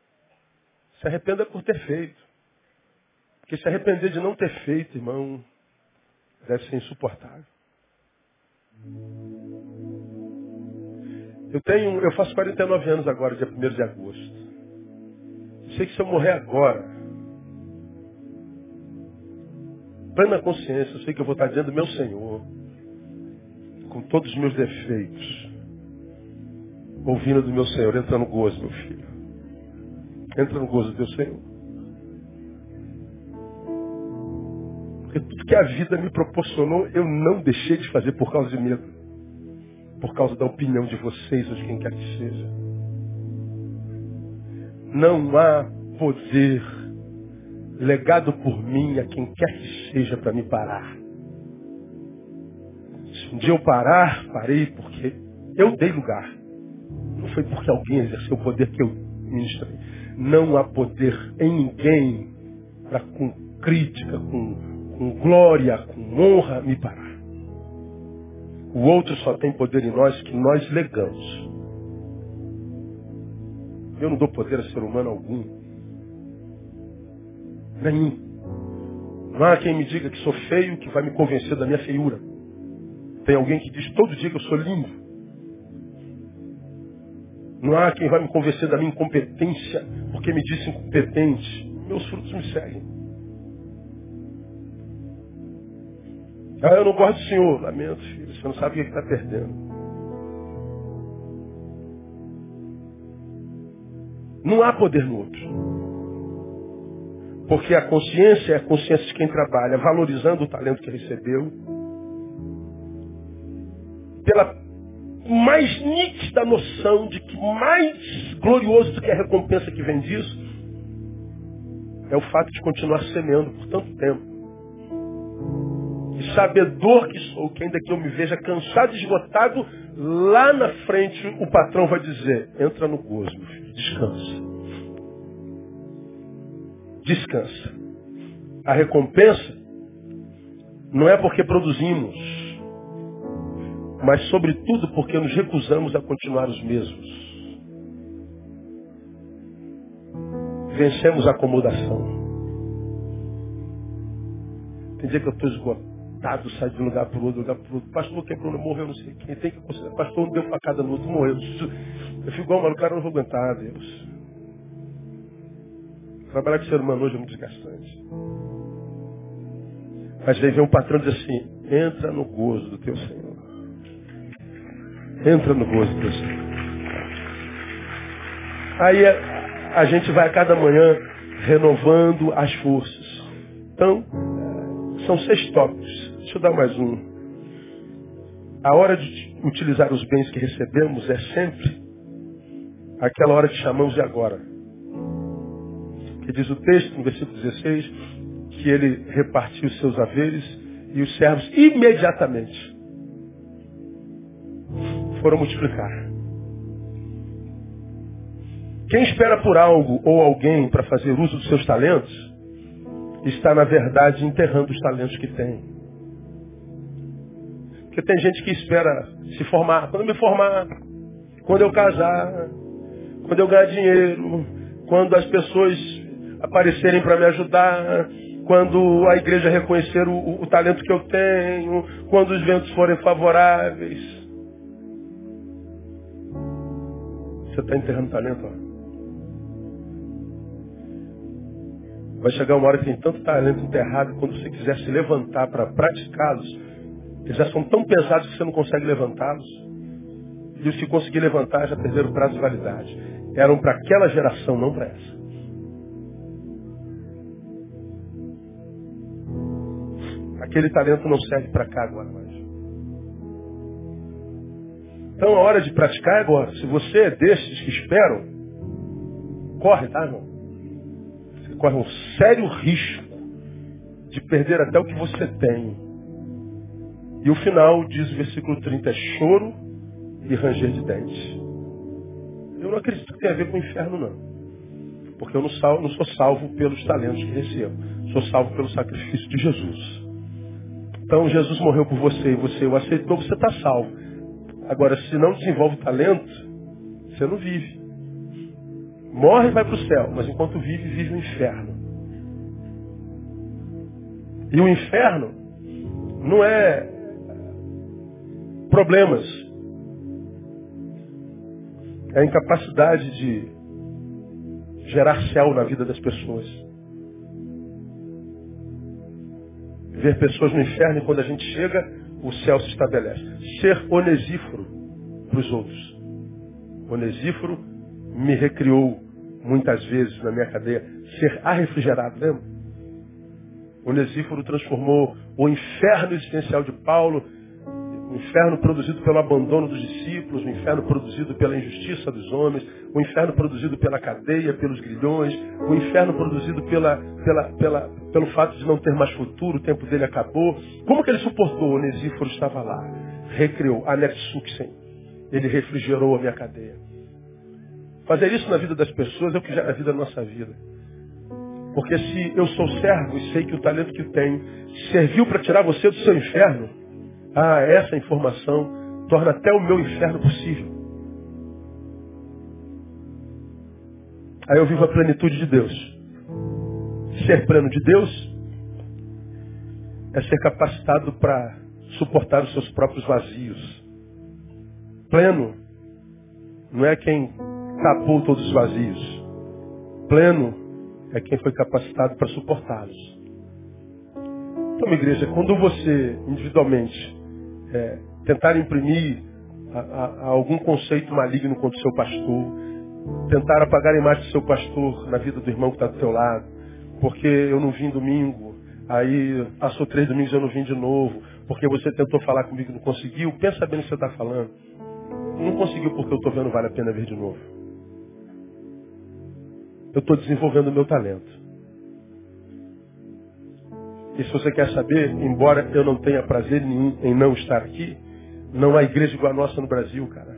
se arrependa por ter feito. Porque se arrepender de não ter feito, irmão, deve ser insuportável. Eu tenho, eu faço 49 anos agora, dia 1 de agosto. Sei que se eu morrer agora, plena consciência, eu sei que eu vou estar diante do meu Senhor, com todos os meus defeitos, ouvindo do meu Senhor, entra no gozo, meu filho. Entra no gozo do teu Senhor. Porque tudo que a vida me proporcionou, eu não deixei de fazer por causa de medo. Por causa da opinião de vocês ou de quem quer que seja. Não há poder legado por mim a quem quer que seja para me parar. Se um dia eu parar, parei porque eu dei lugar. Não foi porque alguém exerceu o poder que eu ministrei. Não há poder em ninguém para com crítica, com com glória, com honra, me parar. O outro só tem poder em nós que nós legamos. Eu não dou poder a ser humano algum. Nenhum. Não há quem me diga que sou feio que vai me convencer da minha feiura. Tem alguém que diz todo dia que eu sou lindo. Não há quem vai me convencer da minha incompetência porque me disse incompetente. Meus frutos me seguem. Ah, eu não gosto do senhor. Lamento, filho. Você não sabe o que está perdendo. Não há poder no outro. Porque a consciência é a consciência de quem trabalha, valorizando o talento que recebeu, pela mais nítida noção de que mais glorioso do que a recompensa que vem disso é o fato de continuar semeando por tanto tempo. E sabedor que sou, que ainda que eu me veja cansado esgotado, lá na frente o patrão vai dizer, entra no gozo, descansa. Descansa. A recompensa não é porque produzimos, mas sobretudo porque nos recusamos a continuar os mesmos. Vencemos a acomodação. Tem dia que eu estou esgotado, saio de um lugar para o outro, lugar para o outro. Pastor quebrou, morreu, não sei quem. Tem que considerar. Pastor não deu facada no outro, morreu. Eu fico igual, mano, cara não vou aguentar, Deus. Trabalhar com ser humano hoje é muito desgastante. Mas aí vem um patrão e diz assim, entra no gozo do teu Senhor. Entra no gozo do Senhor. Aí a, a gente vai a cada manhã renovando as forças. Então, são seis tópicos. Deixa eu dar mais um. A hora de utilizar os bens que recebemos é sempre aquela hora que chamamos de agora. Que diz o texto, no versículo 16, que ele repartiu os seus haveres e os servos imediatamente foram multiplicar. Quem espera por algo ou alguém para fazer uso dos seus talentos, está, na verdade, enterrando os talentos que tem. Porque tem gente que espera se formar. Quando eu me formar, quando eu casar, quando eu ganhar dinheiro, quando as pessoas aparecerem para me ajudar, quando a igreja reconhecer o, o, o, talento que eu tenho, quando os ventos forem favoráveis. Você está enterrando talento, ó. Vai chegar uma hora que tem tanto talento enterrado, quando você quiser se levantar para praticá-los, eles já são tão pesados que você não consegue levantá-los. E os que conseguir levantar já perderam o prazo de validade. Eram para aquela geração, não para essa. Aquele talento não serve para cá agora mais. Então a hora de praticar é agora. Se você é desses que esperam, corre, tá, irmão? corre um sério risco de perder até o que você tem. E o final, diz o versículo 30, é choro e ranger de dentes. Eu não acredito que tenha a ver com o inferno, não. Porque eu não, salvo, não sou salvo pelos talentos que recebo. Sou salvo pelo sacrifício de Jesus. Então Jesus morreu por você e você o aceitou, você está salvo. Agora, se não desenvolve talento, você não vive. Morre e vai para o céu, mas enquanto vive, vive o inferno. E o inferno não é problemas. É a incapacidade de gerar céu na vida das pessoas. Ver pessoas no inferno e quando a gente chega, o céu se estabelece. Ser onesíforo para os outros. Onesíforo me recriou muitas vezes na minha cadeia, ser arrefrigerado, lembra? Onesíforo transformou o inferno existencial de Paulo, o inferno produzido pelo abandono dos discípulos, o inferno produzido pela injustiça dos homens, o inferno produzido pela cadeia, pelos grilhões, o inferno produzido pela, pela, pela, pelo fato de não ter mais futuro, o tempo dele acabou. Como que ele suportou? Onesíforo estava lá, recriou, anexuxem. Ele refrigerou a minha cadeia. Fazer isso na vida das pessoas é o que gera a vida da nossa vida. Porque se eu sou servo e sei que o talento que tenho serviu para tirar você do seu inferno, ah, essa informação torna até o meu inferno possível. Aí eu vivo a plenitude de Deus. Ser pleno de Deus é ser capacitado para suportar os seus próprios vazios. Pleno não é quem tapou todos os vazios. Pleno é quem foi capacitado para suportá-los. Então, igreja, quando você, individualmente, é, tentar imprimir a, a, a algum conceito maligno contra o seu pastor, tentar apagar a imagem do seu pastor na vida do irmão que está do teu lado, porque eu não vim domingo, aí passou três domingos e eu não vim de novo, porque você tentou falar comigo e não conseguiu, pensa bem no que você está falando. Não conseguiu porque eu estou vendo vale a pena ver de novo. Eu estou desenvolvendo o meu talento. E se você quer saber, embora eu não tenha prazer nenhum em não estar aqui, não há igreja igual a nossa no Brasil, cara.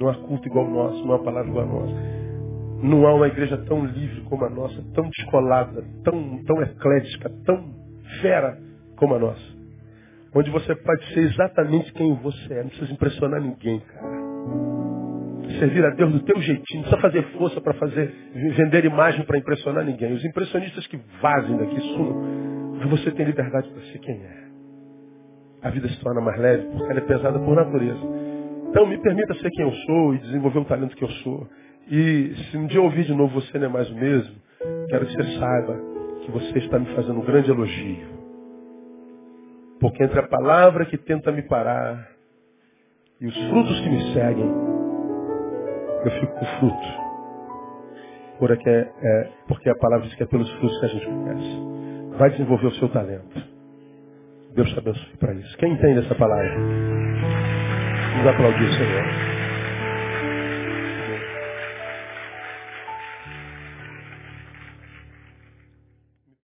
Não há culto igual o nosso, não há palavra igual a nossa. Não há uma igreja tão livre como a nossa, tão descolada, tão, tão eclética, tão fera como a nossa. Onde você pode ser exatamente quem você é, não precisa impressionar ninguém, cara. Servir a Deus do teu jeitinho, não precisa fazer força para fazer, vender imagem para impressionar ninguém. Os impressionistas que vazem daqui sumam, você tem liberdade para ser quem é. A vida se torna mais leve porque ela é pesada por natureza. Então me permita ser quem eu sou e desenvolver o talento que eu sou. E se um dia eu ouvir de novo você não é mais o mesmo, quero que você saiba que você está me fazendo um grande elogio. Porque entre a palavra que tenta me parar e os frutos que me seguem, eu fico com fruto. Porque, é, é, porque a palavra diz que é pelos frutos que a gente conhece. Vai desenvolver o seu talento. Deus te abençoe para isso. Quem entende essa palavra? Vamos aplaudir o Senhor.